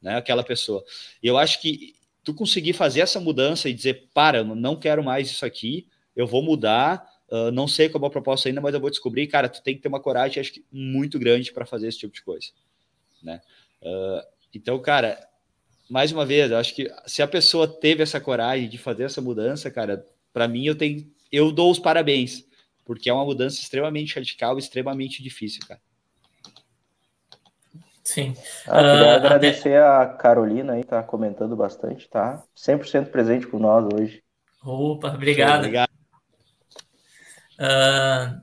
né, aquela pessoa. E eu acho que tu conseguir fazer essa mudança e dizer, para, eu não quero mais isso aqui, eu vou mudar, Uh, não sei qual é a proposta ainda, mas eu vou descobrir. Cara, tu tem que ter uma coragem, acho que muito grande para fazer esse tipo de coisa, né? Uh, então, cara, mais uma vez, eu acho que se a pessoa teve essa coragem de fazer essa mudança, cara, para mim eu tenho, eu dou os parabéns, porque é uma mudança extremamente radical, extremamente difícil, cara. Sim. Ah, queria uh, agradecer a Carolina aí, tá comentando bastante, tá? 100% presente com nós hoje. Opa, obrigado. obrigado. Uh,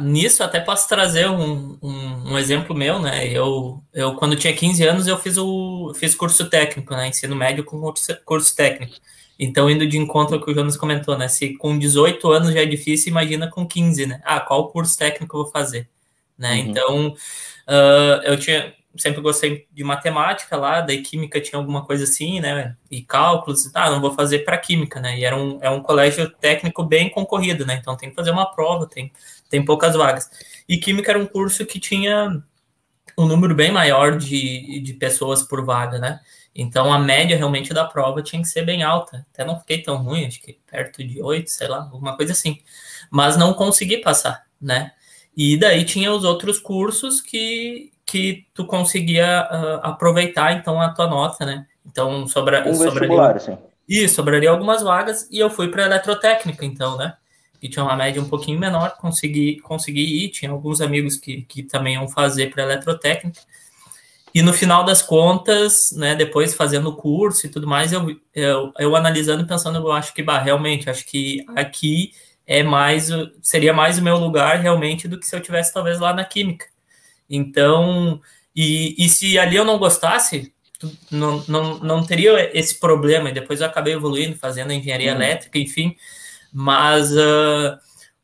nisso até posso trazer um, um, um, exemplo meu, né? Eu, eu quando tinha 15 anos eu fiz o fiz curso técnico, né? Ensino médio com curso, curso técnico. Então, indo de encontro ao que o Jonas comentou, né? Se com 18 anos já é difícil, imagina com 15, né? Ah, qual curso técnico eu vou fazer? Né? Uhum. Então, uh, eu tinha sempre gostei de matemática lá, daí química tinha alguma coisa assim, né? E cálculos, ah, não vou fazer para química, né? E era um, é um colégio técnico bem concorrido, né? Então tem que fazer uma prova, tem, tem poucas vagas. E química era um curso que tinha um número bem maior de, de pessoas por vaga, né? Então a média realmente da prova tinha que ser bem alta. Até não fiquei tão ruim, acho que perto de oito, sei lá, alguma coisa assim. Mas não consegui passar, né? E daí tinha os outros cursos que, que tu conseguia uh, aproveitar então a tua nota, né? Então sobra, um sobraria, sim. Isso, sobraria algumas vagas e eu fui para eletrotécnica, então, né? que tinham uma média um pouquinho menor, consegui, consegui ir. Tinha alguns amigos que, que também iam fazer para eletrotécnica. E no final das contas, né, depois fazendo o curso e tudo mais, eu, eu, eu analisando pensando, eu acho que, bah, realmente, acho que aqui é mais, seria mais o meu lugar realmente do que se eu tivesse talvez lá na química. Então, e, e se ali eu não gostasse, não, não, não teria esse problema. E depois eu acabei evoluindo, fazendo engenharia uhum. elétrica, enfim. Mas uh,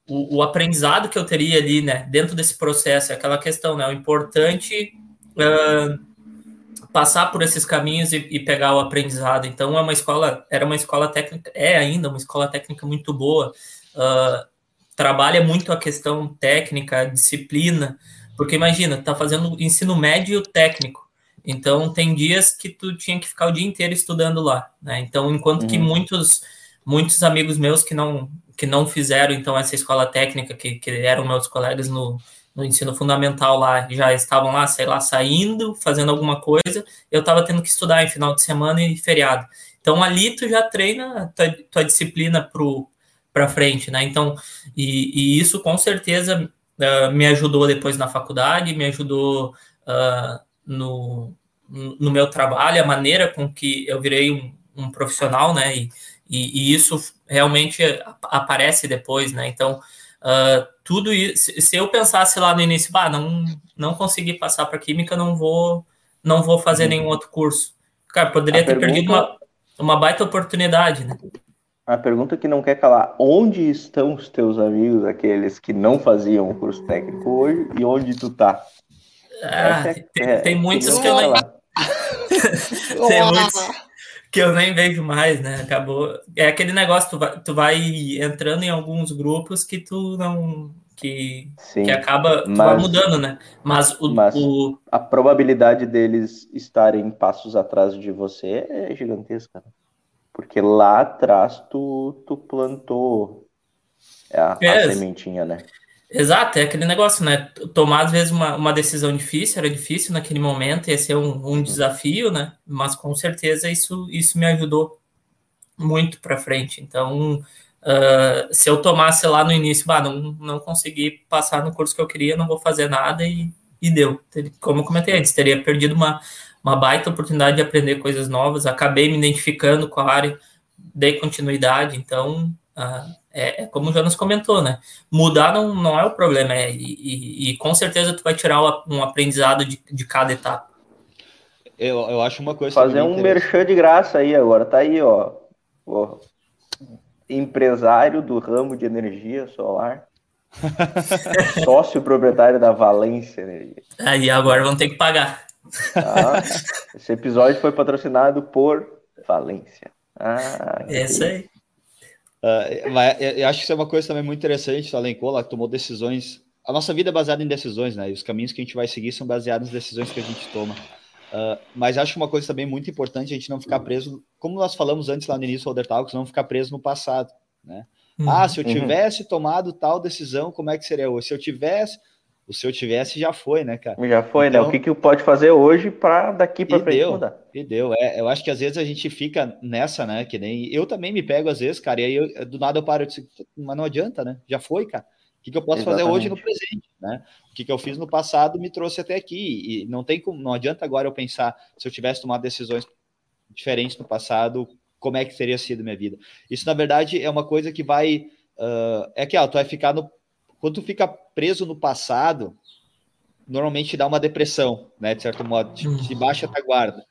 o, o, aprendizado que eu teria ali, né, dentro desse processo, é aquela questão, né, o importante uh, passar por esses caminhos e, e, pegar o aprendizado. Então, é uma escola, era uma escola técnica, é ainda uma escola técnica muito boa. Uh, trabalha muito a questão técnica, a disciplina, porque imagina, tá fazendo ensino médio técnico. Então tem dias que tu tinha que ficar o dia inteiro estudando lá, né? Então, enquanto uhum. que muitos muitos amigos meus que não que não fizeram então essa escola técnica que, que eram meus colegas no, no ensino fundamental lá já estavam lá, sei lá, saindo, fazendo alguma coisa, eu estava tendo que estudar em final de semana e feriado. Então ali tu já treina tua, tua disciplina pro para frente, né? Então, e, e, isso com certeza uh, me ajudou depois na faculdade, me ajudou uh, no, no meu trabalho, a maneira com que eu virei um, um profissional, né? E, e, e, isso realmente aparece depois, né? Então, uh, tudo isso, se eu pensasse lá no início, bah, não, não consegui passar para química, não vou, não vou fazer uhum. nenhum outro curso. Cara, poderia a ter pergunta... perdido uma, uma baita oportunidade, né? A pergunta que não quer calar: onde estão os teus amigos, aqueles que não faziam o curso técnico hoje, e onde tu tá? Ah, é, tem, é, tem, muitos que eu nem. tem muitos que eu nem vejo mais, né? Acabou. É aquele negócio, tu vai, tu vai entrando em alguns grupos que tu não. Que, Sim, que acaba mas, vai mudando, né? Mas, o, mas o, a probabilidade deles estarem passos atrás de você é gigantesca. Porque lá atrás tu, tu plantou a, é, a sementinha, né? Exato, é aquele negócio, né? Tomar às vezes uma, uma decisão difícil, era difícil naquele momento, ia ser um, um desafio, né? Mas com certeza isso, isso me ajudou muito para frente. Então, uh, se eu tomasse lá no início, bah, não, não consegui passar no curso que eu queria, não vou fazer nada e, e deu. Como eu comentei antes, teria perdido uma, uma baita oportunidade de aprender coisas novas, acabei me identificando com a área, dei continuidade, então uh, é, é, como o Jonas comentou, né? Mudar não, não é o problema, é, e, e, e com certeza tu vai tirar um aprendizado de, de cada etapa. Eu, eu acho uma coisa. Fazer um merchan de graça aí agora, tá aí, ó. ó empresário do ramo de energia solar. Sócio proprietário da Valência Energia. Aí agora vão ter que pagar. Ah, esse episódio foi patrocinado por Valência. Ah, é isso aí. Uh, mas eu acho que isso é uma coisa também muito interessante, o Alenco lá tomou decisões. A nossa vida é baseada em decisões, né? E os caminhos que a gente vai seguir são baseados nas decisões que a gente toma. Uh, mas acho uma coisa também muito importante a gente não ficar preso, como nós falamos antes lá no início do Holder Talks, não ficar preso no passado, né? Uhum. Ah, se eu uhum. tivesse uhum. tomado tal decisão, como é que seria hoje? Se eu tivesse, o se eu tivesse já foi, né, cara? Já foi, então, né? O então que que pode fazer hoje para daqui para frente deu, mudar? E deu. É, eu acho que às vezes a gente fica nessa, né? Que nem eu também me pego às vezes, cara. E aí eu, do nada eu paro, eu disse, mas não adianta, né? Já foi, cara. O que, que eu posso Exatamente. fazer hoje no presente, né? O que, que eu fiz no passado me trouxe até aqui e não tem como, não adianta agora eu pensar se eu tivesse tomado decisões diferentes no passado, como é que teria sido minha vida. Isso na verdade é uma coisa que vai uh, é que ó, tu vai ficar no quando tu fica preso no passado, normalmente dá uma depressão, né? De certo modo, te, te baixa a guarda.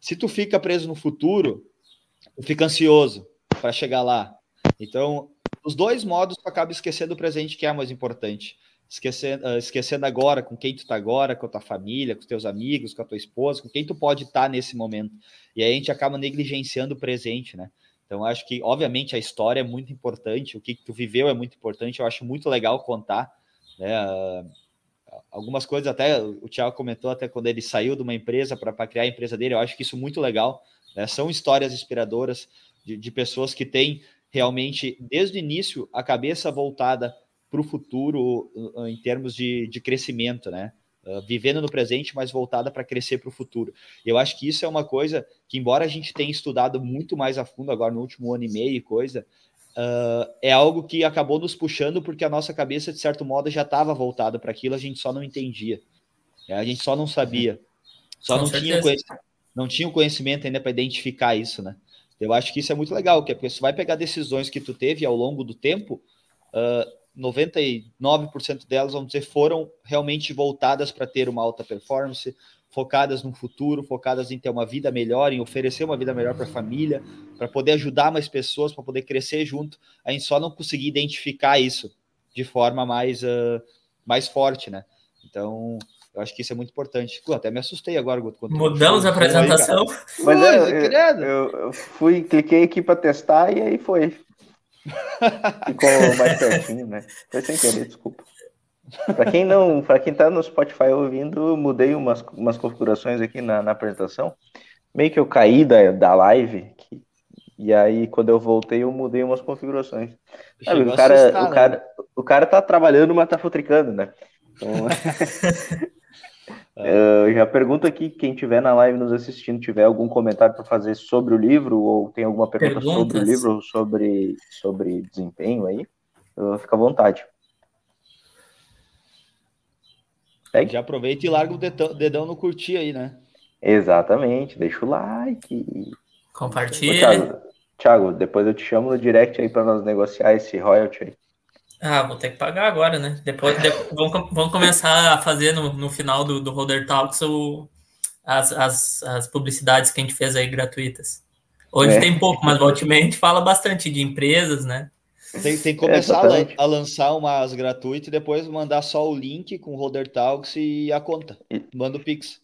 Se tu fica preso no futuro, tu fica ansioso para chegar lá. Então, os dois modos tu acaba esquecendo o presente que é mais importante. Esquecendo, uh, esquecendo agora com quem tu tá agora, com a tua família, com os teus amigos, com a tua esposa, com quem tu pode estar tá nesse momento. E aí a gente acaba negligenciando o presente, né? Então, acho que, obviamente, a história é muito importante, o que tu viveu é muito importante, eu acho muito legal contar, né? Algumas coisas, até o Thiago comentou, até quando ele saiu de uma empresa para criar a empresa dele, eu acho que isso é muito legal, né? São histórias inspiradoras de, de pessoas que têm realmente, desde o início, a cabeça voltada para o futuro em termos de, de crescimento, né? Uh, vivendo no presente, mas voltada para crescer para o futuro. Eu acho que isso é uma coisa que, embora a gente tenha estudado muito mais a fundo agora no último ano e meio e coisa, uh, é algo que acabou nos puxando porque a nossa cabeça, de certo modo, já estava voltada para aquilo, a gente só não entendia. É, a gente só não sabia. Só não tinha, não tinha o conhecimento ainda para identificar isso, né? Eu acho que isso é muito legal, é porque você vai pegar decisões que tu teve ao longo do tempo, uh, 99% delas, vamos dizer, foram realmente voltadas para ter uma alta performance, focadas no futuro, focadas em ter uma vida melhor, em oferecer uma vida melhor para a família, para poder ajudar mais pessoas, para poder crescer junto. A gente só não conseguia identificar isso de forma mais, uh, mais forte, né? Então, eu acho que isso é muito importante. Pô, até me assustei agora. Mudamos a apresentação. Aí, Mas Pô, eu, eu, eu, fui, cliquei aqui para testar e aí foi. Ficou mais pertinho, né? Foi sem querer, desculpa. Para quem não, para quem está no Spotify ouvindo, mudei umas, umas configurações aqui na, na apresentação. Meio que eu caí da, da live, que, e aí quando eu voltei eu mudei umas configurações. Sabe, o cara, assustar, o né? cara, o cara tá trabalhando, mas tá futricando, né? Então, eu já pergunto aqui, quem tiver na live nos assistindo, tiver algum comentário para fazer sobre o livro, ou tem alguma pergunta Perguntas. sobre o livro, sobre, sobre desempenho aí, fica à vontade. Segue. Já aproveita e larga o dedão, dedão no curtir aí, né? Exatamente, deixa o like. Compartilha. Thiago, Thiago, depois eu te chamo no direct aí para nós negociar esse royalty aí. Ah, vou ter que pagar agora, né? Depois, depois vamos, vamos, começar a fazer no, no final do, do Holder Talks o, as, as, as publicidades que a gente fez aí gratuitas. Hoje é. tem pouco, mas ultimamente a gente fala bastante de empresas, né? Tem, tem que começar é, a, a, lançar umas gratuitas e depois mandar só o link com o Holder Talks e a conta. Manda o Pix.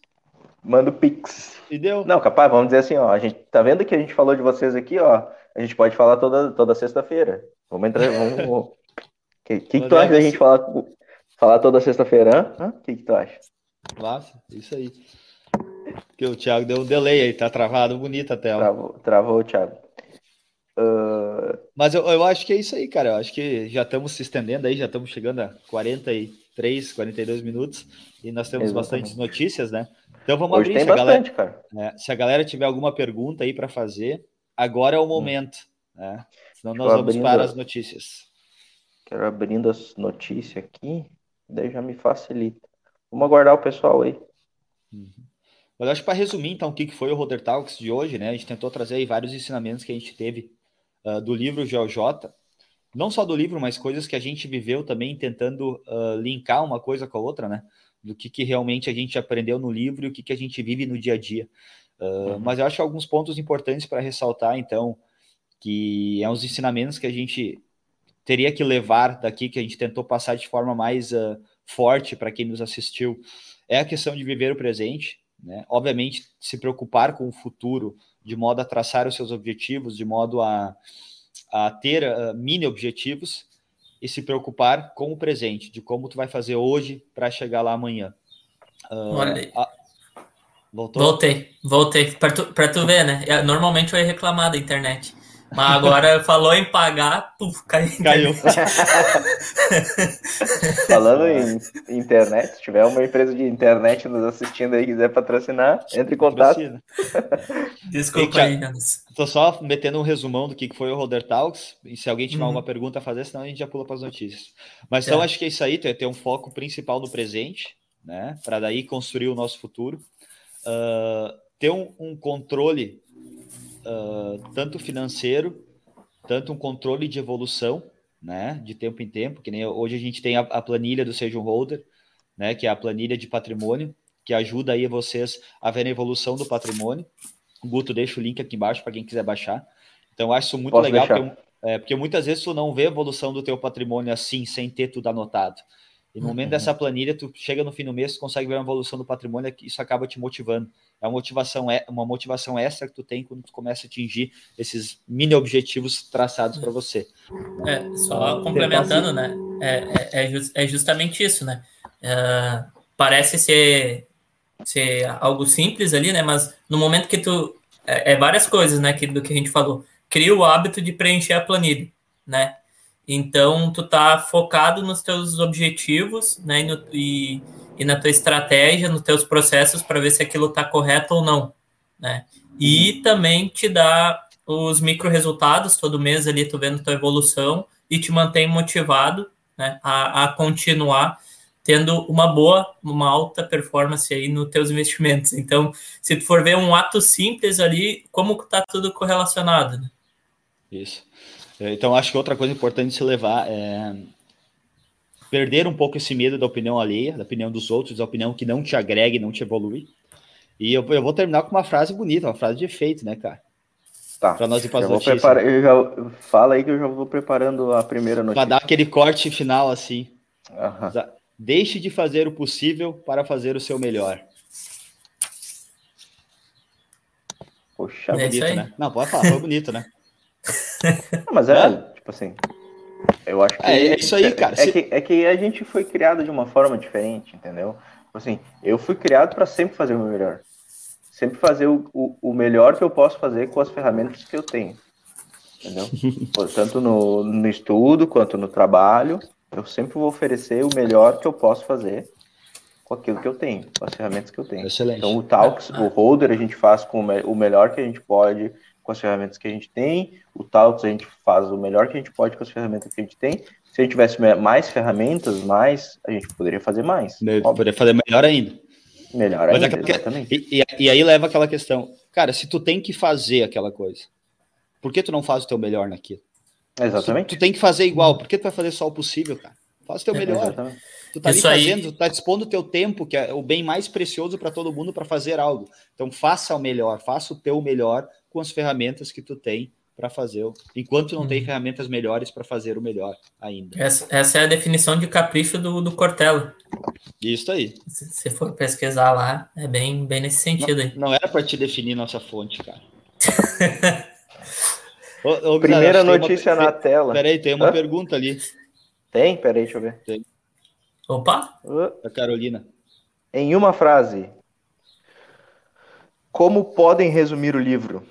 Manda o Pix. E deu. Não, capaz, vamos dizer assim, ó. A gente tá vendo que a gente falou de vocês aqui, ó. A gente pode falar toda, toda sexta-feira. Vamos entrar. Vamos. O que, que, que tu acha da gente falar, falar toda sexta-feira? O que, que tu acha? Massa, isso aí. Que o Thiago deu um delay aí, tá travado bonita a tela. Travou, travou Thiago. Uh... Mas eu, eu acho que é isso aí, cara. Eu acho que já estamos se estendendo aí, já estamos chegando a 43, 42 minutos e nós temos Exatamente. bastantes notícias, né? Então vamos Hoje abrir. Tem se, bastante, a galera, é, se a galera tiver alguma pergunta aí para fazer, agora é o hum. momento, hum. né? Senão nós vamos abrindo, para as notícias. Quero abrindo as notícias aqui, daí já me facilita. Vamos aguardar o pessoal aí. Uhum. Mas acho que para resumir, então, o que foi o Roder Talks de hoje, né? A gente tentou trazer aí vários ensinamentos que a gente teve uh, do livro GeoJ, não só do livro, mas coisas que a gente viveu também, tentando uh, linkar uma coisa com a outra, né? Do que, que realmente a gente aprendeu no livro e o que, que a gente vive no dia a dia. Uh, uhum. Mas eu acho alguns pontos importantes para ressaltar, então, que é uns ensinamentos que a gente teria que levar daqui, que a gente tentou passar de forma mais uh, forte para quem nos assistiu, é a questão de viver o presente, né? Obviamente, se preocupar com o futuro, de modo a traçar os seus objetivos, de modo a, a ter uh, mini objetivos e se preocupar com o presente, de como tu vai fazer hoje para chegar lá amanhã. Uh, Olha a... Voltou? Voltei, voltei. Para tu, tu ver, né? Normalmente eu ia reclamar da internet. Mas agora falou em pagar, puf, caiu. caiu. Falando em internet, se tiver uma empresa de internet nos assistindo aí e quiser patrocinar, entre em contato. Desculpa aí, Tô só metendo um resumão do que foi o Roder Talks. E se alguém tiver uhum. alguma pergunta a fazer, senão a gente já pula para as notícias. Mas então é. acho que é isso aí, ter um foco principal no presente, né? Para daí construir o nosso futuro. Uh, ter um, um controle uh, tanto financeiro, tanto um controle de evolução, né, de tempo em tempo, que nem hoje a gente tem a, a planilha do Sejam Holder, né, que é a planilha de patrimônio, que ajuda aí vocês a ver a evolução do patrimônio. O Guto deixa o link aqui embaixo para quem quiser baixar. Então, acho muito Posso legal, porque, é, porque, muitas vezes tu não vê a evolução do teu patrimônio assim, sem ter tudo anotado. E no uhum. momento dessa planilha, tu chega no fim do mês, tu consegue ver a evolução do patrimônio, isso acaba te motivando. É uma motivação, é uma motivação extra que tu tem quando tu começa a atingir esses mini objetivos traçados para você. É, só complementando, né? É, é, é, é justamente isso, né? É, parece ser, ser algo simples ali, né? Mas no momento que tu. É, é várias coisas, né? Que, do que a gente falou. Cria o hábito de preencher a planilha, né? Então, tu tá focado nos teus objetivos, né, e, no, e, e na tua estratégia, nos teus processos para ver se aquilo tá correto ou não, né? E também te dá os micro resultados, todo mês ali tu vendo tua evolução e te mantém motivado né, a, a continuar tendo uma boa, uma alta performance aí nos teus investimentos. Então, se tu for ver um ato simples ali, como está tudo correlacionado, né? Isso. Então, acho que outra coisa importante se levar é perder um pouco esse medo da opinião alheia, da opinião dos outros, da opinião que não te agrega e não te evolui. E eu, eu vou terminar com uma frase bonita, uma frase de efeito, né, cara? Tá. Para nós ir para as preparar, eu já, Fala aí que eu já vou preparando a primeira notícia. Para dar aquele corte final assim. Uhum. Deixe de fazer o possível para fazer o seu melhor. Poxa, é bonito, né? Não, pode falar, foi bonito, né? Não, mas é, é, tipo assim, eu acho que. É, é isso aí, cara. É, é, que, é que a gente foi criado de uma forma diferente, entendeu? Tipo assim, eu fui criado para sempre fazer o meu melhor. Sempre fazer o, o, o, melhor que eu posso fazer com as ferramentas que eu tenho. Entendeu? Tanto no, no estudo quanto no trabalho, eu sempre vou oferecer o melhor que eu posso fazer com aquilo que eu tenho, com as ferramentas que eu tenho. Excelente. Então, o Talks, o Holder, a gente faz com o melhor que a gente pode com as ferramentas que a gente tem, o Talks a gente faz o melhor que a gente pode com as ferramentas que a gente tem. Se a gente tivesse mais ferramentas, mais, a gente poderia fazer mais. Poderia fazer melhor ainda. Melhor Mas ainda, aquela, exatamente. E, e, aí leva aquela questão, cara, se tu tem que fazer aquela coisa, por que tu não faz o teu melhor naquilo? Exatamente. Tu, tu tem que fazer igual, por que tu vai fazer só o possível, cara? Faz o teu melhor. Exatamente. Tu tá ali fazendo, aí... tu tá dispondo o teu tempo, que é o bem mais precioso para todo mundo, para fazer algo. Então faça o melhor, faça o teu melhor com as ferramentas que tu tem para fazer, enquanto não tem uhum. ferramentas melhores para fazer o melhor ainda. Essa, essa, é a definição de capricho do, do Cortella. Isso aí. Se você for pesquisar lá, é bem, bem nesse sentido não, aí. Não era para te definir nossa fonte, cara. ô, ô, Primeira notícia uma... na tela. Peraí, tem uma Hã? pergunta ali. Tem? Peraí, deixa eu ver. Tem. Opa! Da Carolina. Em uma frase, como podem resumir o livro?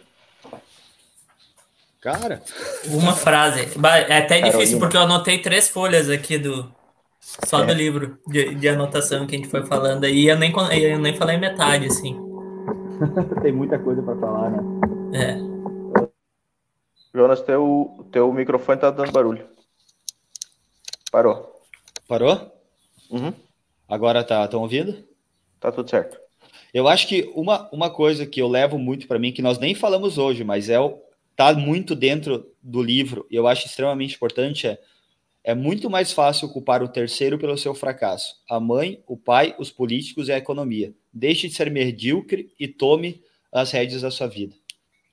Cara. Uma frase. É até Carolina. difícil porque eu anotei três folhas aqui do só é. do livro de, de, anotação que a gente foi falando aí. Eu nem, eu nem falei metade, assim. Tem muita coisa para falar, né? É. Jonas, teu, teu microfone tá dando barulho. Parou. Parou? Uhum. Agora tá, estão ouvindo? Tá tudo certo. Eu acho que uma, uma coisa que eu levo muito para mim, que nós nem falamos hoje, mas é o, tá muito dentro do livro, e eu acho extremamente importante, é, é muito mais fácil culpar o terceiro pelo seu fracasso. A mãe, o pai, os políticos e a economia. Deixe de ser medíocre e tome as rédeas da sua vida.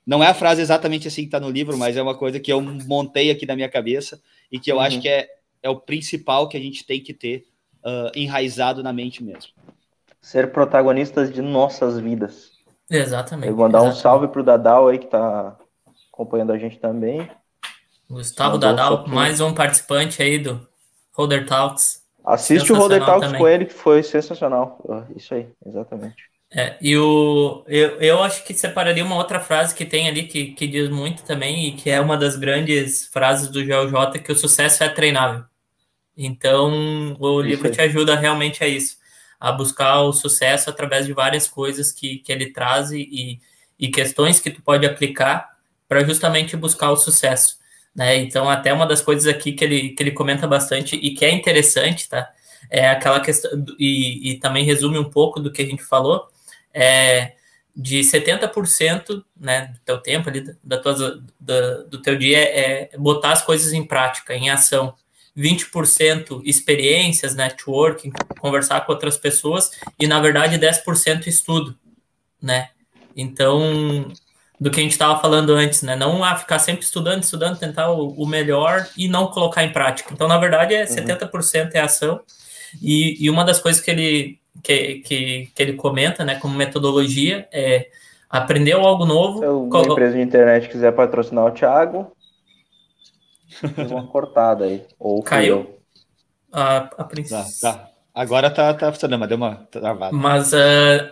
Não é a frase exatamente assim que está no livro, mas é uma coisa que eu montei aqui na minha cabeça e que eu uhum. acho que é, é o principal que a gente tem que ter uh, enraizado na mente mesmo ser protagonistas de nossas vidas. Exatamente. Eu vou mandar exatamente. um salve pro Dadal aí que tá acompanhando a gente também. Gustavo Dadal, mais um participante aí do Holder Talks. Assiste o Holder Talks também. com ele, que foi sensacional. Isso aí, exatamente. É, e o, eu, eu acho que separaria uma outra frase que tem ali que, que diz muito também, e que é uma das grandes frases do GeoJ, que o sucesso é treinável. Então, o isso livro aí. te ajuda realmente a isso a buscar o sucesso através de várias coisas que, que ele traz e, e questões que tu pode aplicar para justamente buscar o sucesso. Né? Então, até uma das coisas aqui que ele, que ele comenta bastante e que é interessante, tá? É aquela questão, e, e também resume um pouco do que a gente falou, é de 70% né, do teu tempo ali, da tua, da, do teu dia é botar as coisas em prática, em ação. 20% experiências, networking, conversar com outras pessoas, e na verdade 10% estudo, né? Então, do que a gente estava falando antes, né? Não a ficar sempre estudando, estudando, tentar o, o, melhor e não colocar em prática. Então, na verdade, é uhum. 70% é ação. E, e, uma das coisas que ele, que, que, que ele comenta, né, como metodologia, é aprender algo novo. Se uma empresa de internet quiser patrocinar o Thiago, Fez uma cortada aí. Ou Caiu? A, a princípio. Tá, tá. Agora tá, tá funcionando, mas deu uma travada. Mas uh,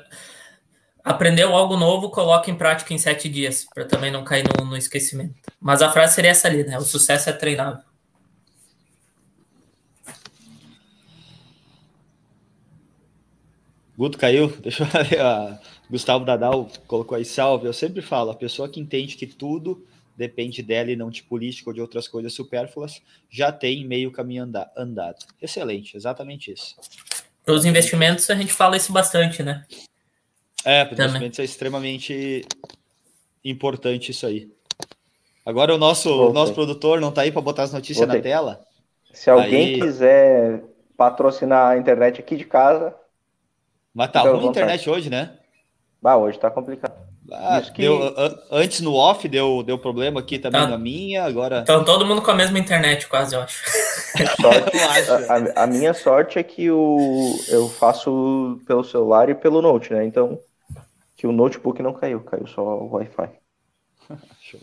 aprendeu algo novo, coloca em prática em sete dias, para também não cair no, no, esquecimento. Mas a frase seria essa ali, né? O sucesso é treinável. Guto caiu? Deixa eu ver. Gustavo Dadal colocou aí salve. Eu sempre falo, a pessoa que entende que tudo depende dela e não de política ou de outras coisas supérfluas, já tem meio caminho andado. Excelente, exatamente isso. Para os investimentos, a gente fala isso bastante, né? É, para os investimentos é extremamente importante isso aí. Agora o nosso, o nosso produtor não está aí para botar as notícias Voltei. na tela. Se alguém aí... quiser patrocinar a internet aqui de casa. Mas tá ruim a internet hoje, né? Bah, hoje tá complicado. Ah, que... deu, antes no off deu, deu problema aqui também tá. na minha, agora. Então todo mundo com a mesma internet, quase, eu acho. Sorte, a, a, minha sorte é que o, eu faço pelo celular e pelo note, né? Então, que o notebook não caiu, caiu só o Wi-Fi. Show.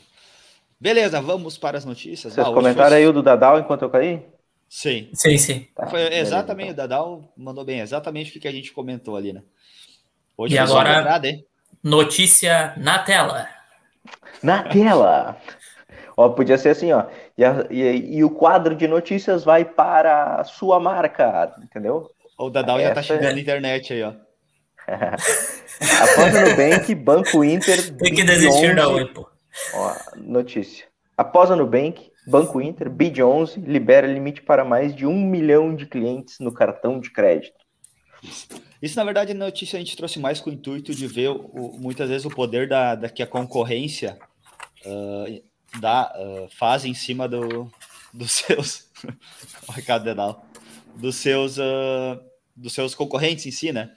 Beleza, vamos para as notícias. Vocês ah, comentaram foi... aí o do Dadal enquanto eu caí? Sim. Sim, sim. Tá, foi exatamente, beleza, então. o Dadal mandou bem, exatamente o que a gente comentou ali, né? Hoje e agora, hein? notícia na tela. Na tela! ó, podia ser assim, ó. E, a, e, e, o quadro de notícias vai para a sua marca, entendeu? O Dadal Essa... já tá chegando na internet aí, ó. Após a Nubank, Banco Inter. Tem que desistir 11... da Oi, pô. Ó, notícia. Após a Nubank, Banco Inter, BID11, libera limite para mais de um milhão de clientes no cartão de crédito. Isso, na verdade, notícia a gente trouxe mais com o intuito de ver o, muitas vezes o poder da, da que a concorrência uh, dá, uh, faz em cima do, dos seus. o Ricardo Denal. Dos seus, uh, dos seus concorrentes em si, né?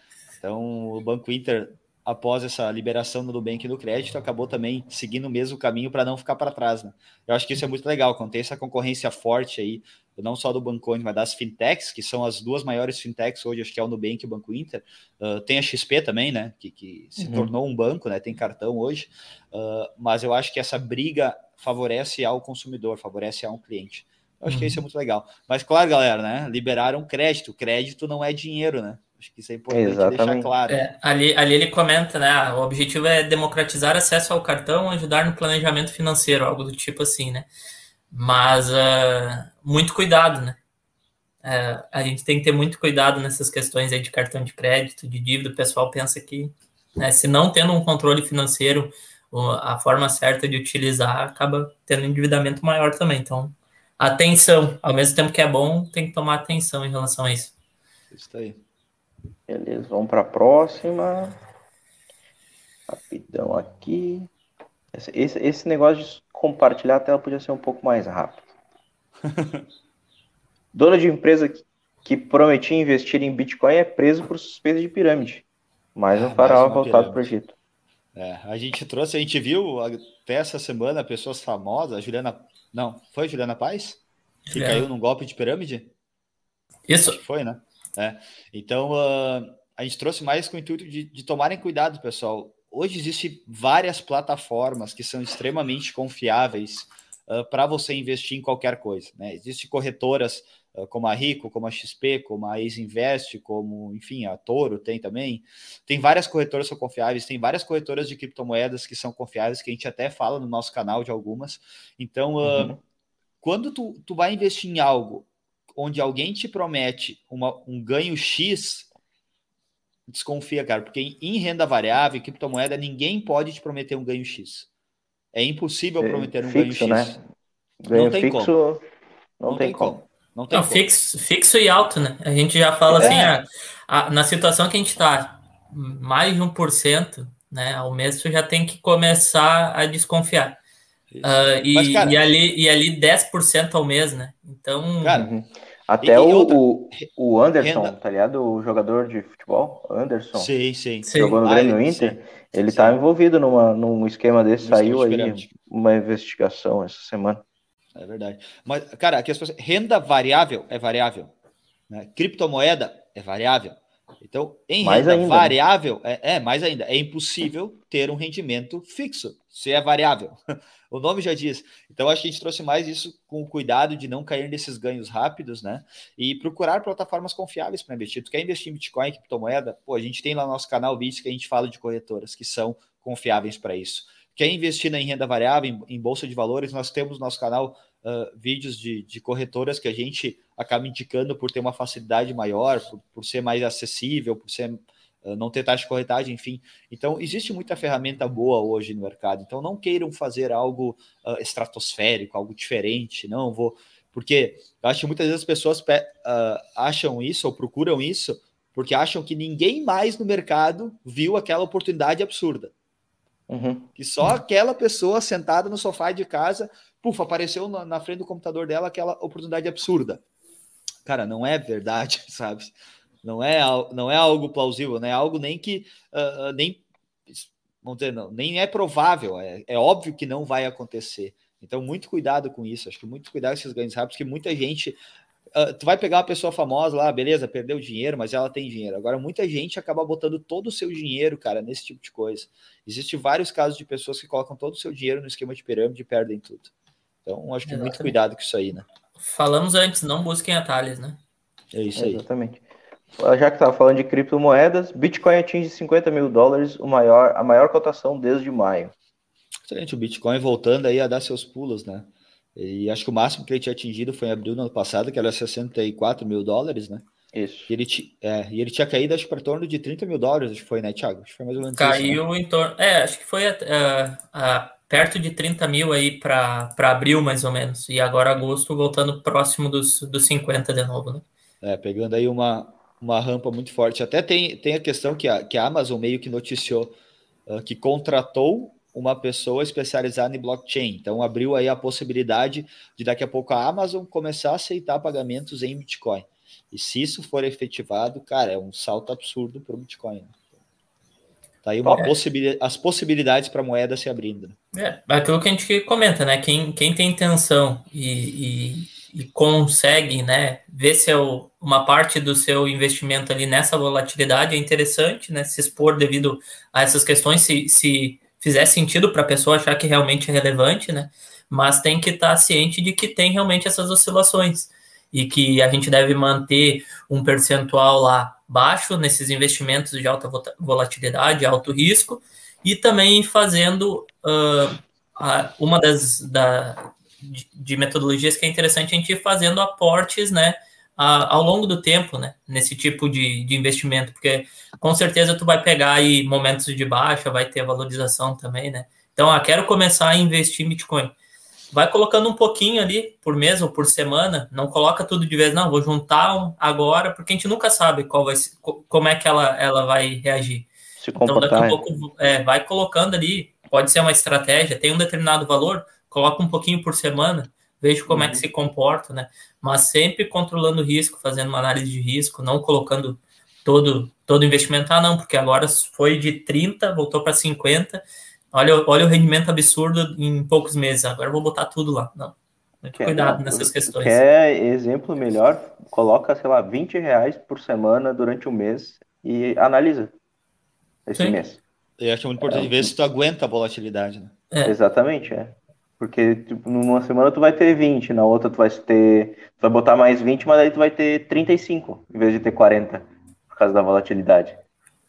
Então, o Banco Inter após essa liberação do Nubank do crédito, acabou também seguindo o mesmo caminho para não ficar para trás. Né? Eu acho que isso é muito legal, quando tem essa concorrência forte aí, não só do Bancone, mas das fintechs, que são as duas maiores fintechs hoje, acho que é o Nubank e o Banco Inter. Uh, tem a XP também, né? Que, que se uhum. tornou um banco, né? Tem cartão hoje. Uh, mas eu acho que essa briga favorece ao consumidor, favorece a um cliente. Eu acho uhum. que isso é muito legal. Mas claro, galera, né? Liberaram crédito. Crédito não é dinheiro, né? Acho que isso é importante Exatamente. deixar claro. É, ali, ali ele comenta, né? O objetivo é democratizar acesso ao cartão, ajudar no planejamento financeiro, algo do tipo assim, né? Mas uh, muito cuidado, né? Uh, a gente tem que ter muito cuidado nessas questões aí de cartão de crédito, de dívida. O pessoal pensa que, né, se não tendo um controle financeiro, a forma certa de utilizar acaba tendo um endividamento maior também. Então, atenção. Ao mesmo tempo que é bom, tem que tomar atenção em relação a isso. Isso aí. Beleza, vamos para a próxima. Rapidão aqui. Esse, esse negócio de compartilhar a tela podia ser um pouco mais rápido. Dona de empresa que, que, prometia investir em Bitcoin é preso por suspeita de pirâmide. Mais um ah, faraó voltado para o Egito. É, a gente trouxe, a gente viu até essa semana pessoas famosas, a Juliana. Não, foi a Juliana Paz? Que é. caiu num golpe de pirâmide? Isso. Foi, né? É. Então, uh, a gente trouxe mais com o intuito de, de tomarem cuidado, pessoal. Hoje existem várias plataformas que são extremamente confiáveis uh, para você investir em qualquer coisa. Né? Existem corretoras uh, como a Rico, como a XP, como a Ex-Invest, como, enfim, a Toro tem também. Tem várias corretoras que são confiáveis, tem várias corretoras de criptomoedas que são confiáveis, que a gente até fala no nosso canal de algumas. Então, uhum. quando tu, tu vai investir em algo onde alguém te promete uma, um ganho X, desconfia, cara, porque em renda variável, criptomoeda, ninguém pode te prometer um ganho X. É impossível é, prometer um fixo, ganho X. Né? Ganho não tem fixo, como. Não, não tem, como. como. Não tem não, como. Fixo, fixo e alto, né? A gente já fala é. assim, a, a, na situação que a gente está, mais de 1%, né, ao mês, tu já tem que começar a desconfiar. Uh, e, Mas, cara, e, ali, e ali 10% ao mês, né? Então. Cara, uhum. Até e, o, outra, o Anderson, renda. tá ligado? O jogador de futebol, Anderson. Sim, sim. Jogou no Grêmio ah, Inter. Sim, ele sim. tá envolvido numa, num esquema desse. Um Saiu aí uma investigação essa semana. É verdade. Mas, cara, aqui as pessoas. Renda variável é variável. Né? Criptomoeda é variável. Então, em mais renda ainda, né? variável, né? é, é, mais ainda, é impossível ter um rendimento fixo, se é variável. o nome já diz. Então, acho que a gente trouxe mais isso com o cuidado de não cair nesses ganhos rápidos, né? E procurar plataformas confiáveis para investir. Tu quer investir em Bitcoin, criptomoeda? Pô, a gente tem lá no nosso canal vídeos que a gente fala de corretoras que são confiáveis para isso. Quer investir em renda variável, em, em bolsa de valores? Nós temos no nosso canal uh, vídeos de, de, corretoras que a gente acaba indicando por ter uma facilidade maior, por, por ser mais acessível, por ser não ter taxa de corretagem, enfim. Então, existe muita ferramenta boa hoje no mercado. Então, não queiram fazer algo uh, estratosférico, algo diferente. Não vou. Porque eu acho que muitas vezes as pessoas uh, acham isso ou procuram isso porque acham que ninguém mais no mercado viu aquela oportunidade absurda. Uhum. Que só aquela pessoa sentada no sofá de casa, puf, apareceu na, na frente do computador dela aquela oportunidade absurda. Cara, não é verdade, sabe? Não é, não é algo plausível, não é algo nem que uh, nem vamos dizer, não, nem é provável, é, é óbvio que não vai acontecer. Então, muito cuidado com isso. Acho que muito cuidado com esses ganhos rápidos, porque muita gente. Uh, tu vai pegar uma pessoa famosa lá, beleza, perdeu dinheiro, mas ela tem dinheiro. Agora, muita gente acaba botando todo o seu dinheiro, cara, nesse tipo de coisa. Existem vários casos de pessoas que colocam todo o seu dinheiro no esquema de pirâmide e perdem tudo. Então, acho que Exatamente. muito cuidado com isso aí, né? Falamos antes, não busquem atalhos, né? É isso aí. Exatamente. Já que estava falando de criptomoedas, Bitcoin atinge 50 mil dólares, o maior, a maior cotação desde maio. Excelente, o Bitcoin voltando aí a dar seus pulos, né? E acho que o máximo que ele tinha atingido foi em abril do ano passado, que era 64 mil dólares, né? Isso. E ele, é, e ele tinha caído, acho que para torno de 30 mil dólares, acho que foi, né, Thiago? Acho que foi mais ou menos Caiu isso, né? em torno. É, acho que foi perto de 30 mil aí para abril, mais ou menos. E agora agosto voltando próximo dos, dos 50 de novo, né? É, pegando aí uma, uma rampa muito forte. Até tem, tem a questão que a, que a Amazon meio que noticiou uh, que contratou uma pessoa especializada em blockchain. Então abriu aí a possibilidade de daqui a pouco a Amazon começar a aceitar pagamentos em Bitcoin. E se isso for efetivado, cara, é um salto absurdo para o Bitcoin. Né? Tá aí uma é. possibilidade, as possibilidades para a moeda se abrindo. Né? É, aquilo que a gente comenta, né? Quem, quem tem intenção e, e, e consegue, né, ver seu, uma parte do seu investimento ali nessa volatilidade é interessante, né? Se expor devido a essas questões, se, se fizer sentido para a pessoa achar que realmente é relevante, né? Mas tem que estar tá ciente de que tem realmente essas oscilações e que a gente deve manter um percentual lá baixo nesses investimentos de alta volatilidade, alto risco, e também fazendo uh, uma das da, de, de, metodologias que é interessante a gente ir fazendo aportes, né, a, ao longo do tempo, né, nesse tipo de, de investimento, porque com certeza tu vai pegar aí momentos de baixa, vai ter valorização também, né. Então, ah, quero começar a investir em Bitcoin vai colocando um pouquinho ali por mês ou por semana, não coloca tudo de vez, não, vou juntar agora, porque a gente nunca sabe qual vai como é que ela, ela vai reagir. Se então, daqui a é. pouco é, vai colocando ali, pode ser uma estratégia, tem um determinado valor, coloca um pouquinho por semana, veja como uhum. é que uhum. se comporta, né? Mas sempre controlando o risco, fazendo uma análise de risco, não colocando todo todo investimento, ah, não, porque agora foi de 30, voltou para 50, Olha, olha o rendimento absurdo em poucos meses. Agora eu vou botar tudo lá. Não. Muito quer, cuidado nessas questões. Quer exemplo melhor? Coloca, sei lá, 20 reais por semana durante um mês e analisa esse Sim. mês. Eu acho muito importante é, ver se tu aguenta a volatilidade, né? É. Exatamente, é. Porque tipo, numa semana tu vai ter 20, na outra tu vai ter. Tu vai botar mais 20, mas aí tu vai ter 35, em vez de ter 40, por causa da volatilidade.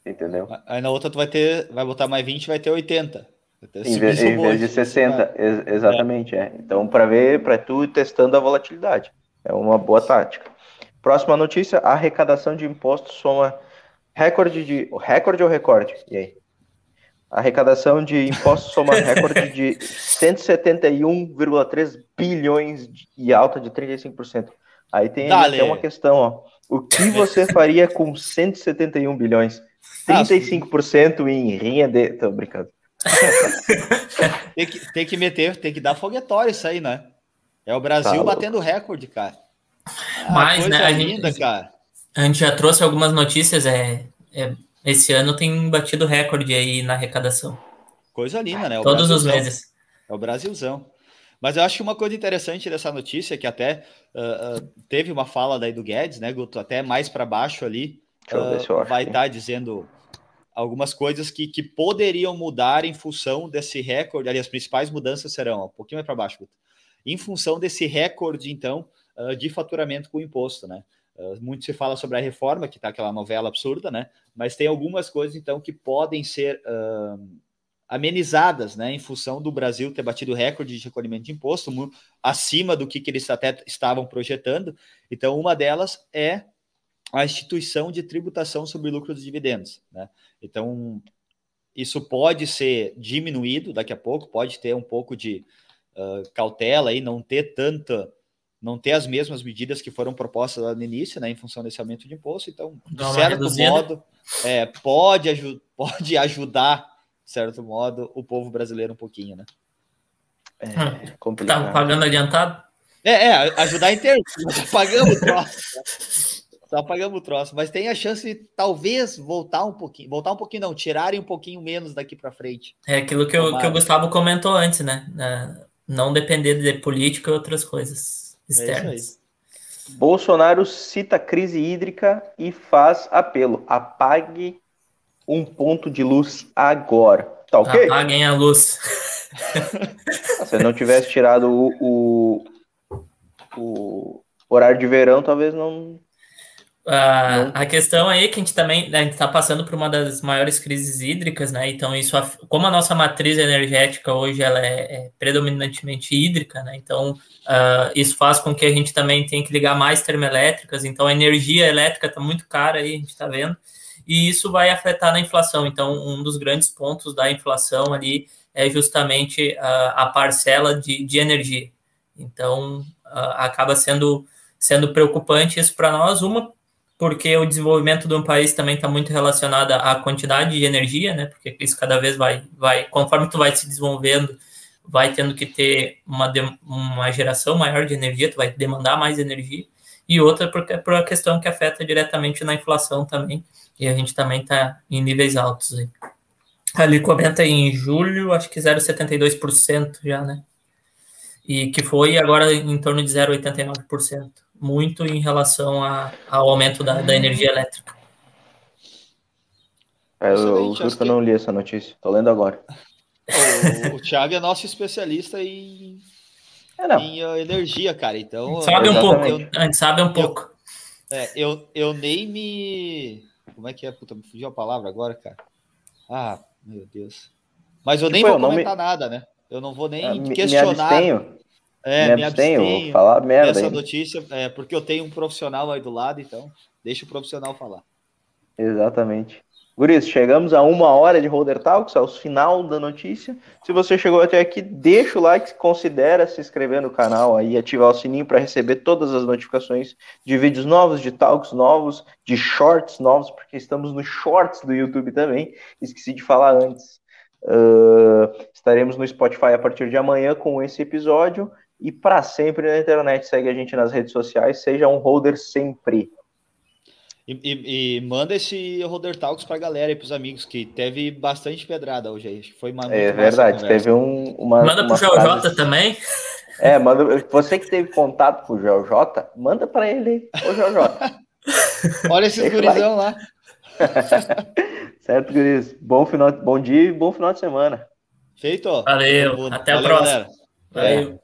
Entendeu? Aí na outra tu vai ter. Vai botar mais 20 vai ter 80. Em vez, em vez de 60, ex exatamente, é. é. Então, para ver, para tu testando a volatilidade. É uma boa tática. Próxima notícia: a arrecadação de impostos soma recorde de. Recorde ou recorde? E aí? A arrecadação de impostos soma recorde de 171,3 bilhões e alta de 35%. Aí tem até uma questão, ó. O que você faria com 171 bilhões? 35% em renda. Tô brincando. tem, que, tem que meter, tem que dar foguetório isso aí, né? É o Brasil tá batendo recorde, cara. Ah, Mas, né, a linda, gente, cara. A gente já trouxe algumas notícias, é, é, esse ano tem batido recorde aí na arrecadação. Coisa linda, né? O Todos Brasilzão. os meses. É o Brasilzão. Mas eu acho que uma coisa interessante dessa notícia, que até uh, uh, teve uma fala daí do Guedes, né, Guto? Até mais para baixo ali, uh, vai estar tá dizendo algumas coisas que, que poderiam mudar em função desse recorde. Ali, as principais mudanças serão, ó, um pouquinho mais para baixo, Guto. em função desse recorde, então, uh, de faturamento com imposto, né? Uh, muito se fala sobre a reforma, que está aquela novela absurda, né? Mas tem algumas coisas, então, que podem ser uh, amenizadas, né? Em função do Brasil ter batido recorde de recolhimento de imposto, acima do que, que eles até estavam projetando. Então, uma delas é a instituição de tributação sobre lucros e dividendos. Né? Então, isso pode ser diminuído daqui a pouco, pode ter um pouco de uh, cautela e não ter tanta, não ter as mesmas medidas que foram propostas lá no início, né, em função desse aumento de imposto. Então, de certo modo, é, pode, aju pode ajudar, de certo modo, o povo brasileiro um pouquinho, né? É hum. complicado. Tá pagando adiantado? É, é ajudar em termos. Pagamos o troço. Só pagamos o troço. Mas tem a chance de talvez voltar um pouquinho. Voltar um pouquinho, não. Tirarem um pouquinho menos daqui para frente. É aquilo que, o, que o Gustavo comentou antes, né? Não depender de política e outras coisas é externas. É Bolsonaro cita crise hídrica e faz apelo. Apague um ponto de luz agora. Tá ok? Apaguem a luz. Se não tivesse tirado o, o, o horário de verão, talvez não. Uh, a questão aí é que a gente também a gente está passando por uma das maiores crises hídricas, né? Então, isso, como a nossa matriz energética hoje ela é, é predominantemente hídrica, né? Então, uh, isso faz com que a gente também tenha que ligar mais termoelétricas. Então, a energia elétrica está muito cara aí, a gente está vendo, e isso vai afetar na inflação. Então, um dos grandes pontos da inflação ali é justamente uh, a parcela de, de energia. Então, acaba sendo, sendo preocupante isso para nós, uma, porque o desenvolvimento de um país também está muito relacionado à quantidade de energia, né? Porque isso cada vez vai, vai conforme tu vai se desenvolvendo, vai tendo que ter uma, uma geração maior de energia, tu vai demandar mais energia. E outra porque por a questão que afeta diretamente na inflação também, e a gente também está em níveis altos. Aí. Ali comenta em julho, acho que 0,72% já, né? E que foi agora em torno de 0,89%. Muito em relação a, ao aumento da, da energia elétrica. É, eu, eu juro que eu não li essa notícia, tô lendo agora. O, o Thiago é nosso especialista em, é, em uh, energia, cara. Então. Sabe um pouco, eu, a gente sabe um pouco. É, eu, eu nem me. Como é que é? Puta, me fugiu a palavra agora, cara. Ah, meu Deus. Mas eu tipo, nem vou eu comentar me... nada, né? Eu não vou nem é, questionar. Me abstenho. É, me abstenho, me abstenho vou falar merda. Essa notícia, é, porque eu tenho um profissional aí do lado, então deixa o profissional falar. Exatamente. Guris, chegamos a uma hora de Holder Talks, ao final da notícia. Se você chegou até aqui, deixa o like, considera se inscrever no canal aí, ativar o sininho para receber todas as notificações de vídeos novos, de talks novos, de shorts novos, porque estamos nos shorts do YouTube também. Esqueci de falar antes. Uh, estaremos no Spotify a partir de amanhã com esse episódio e para sempre na internet. Segue a gente nas redes sociais, seja um holder sempre. E, e, e, manda esse Roder Talks pra galera e pros amigos, que teve bastante pedrada hoje aí. Foi uma, é verdade, teve um, uma. Manda uma pro GeoJ também. É, manda. Você que teve contato com o GeoJ, manda para ele, ô GeoJ. Olha esses gurizão lá. certo, guris. Bom, final, bom dia e bom final de semana. Feito. Valeu, até Valeu, a próxima. Valeu.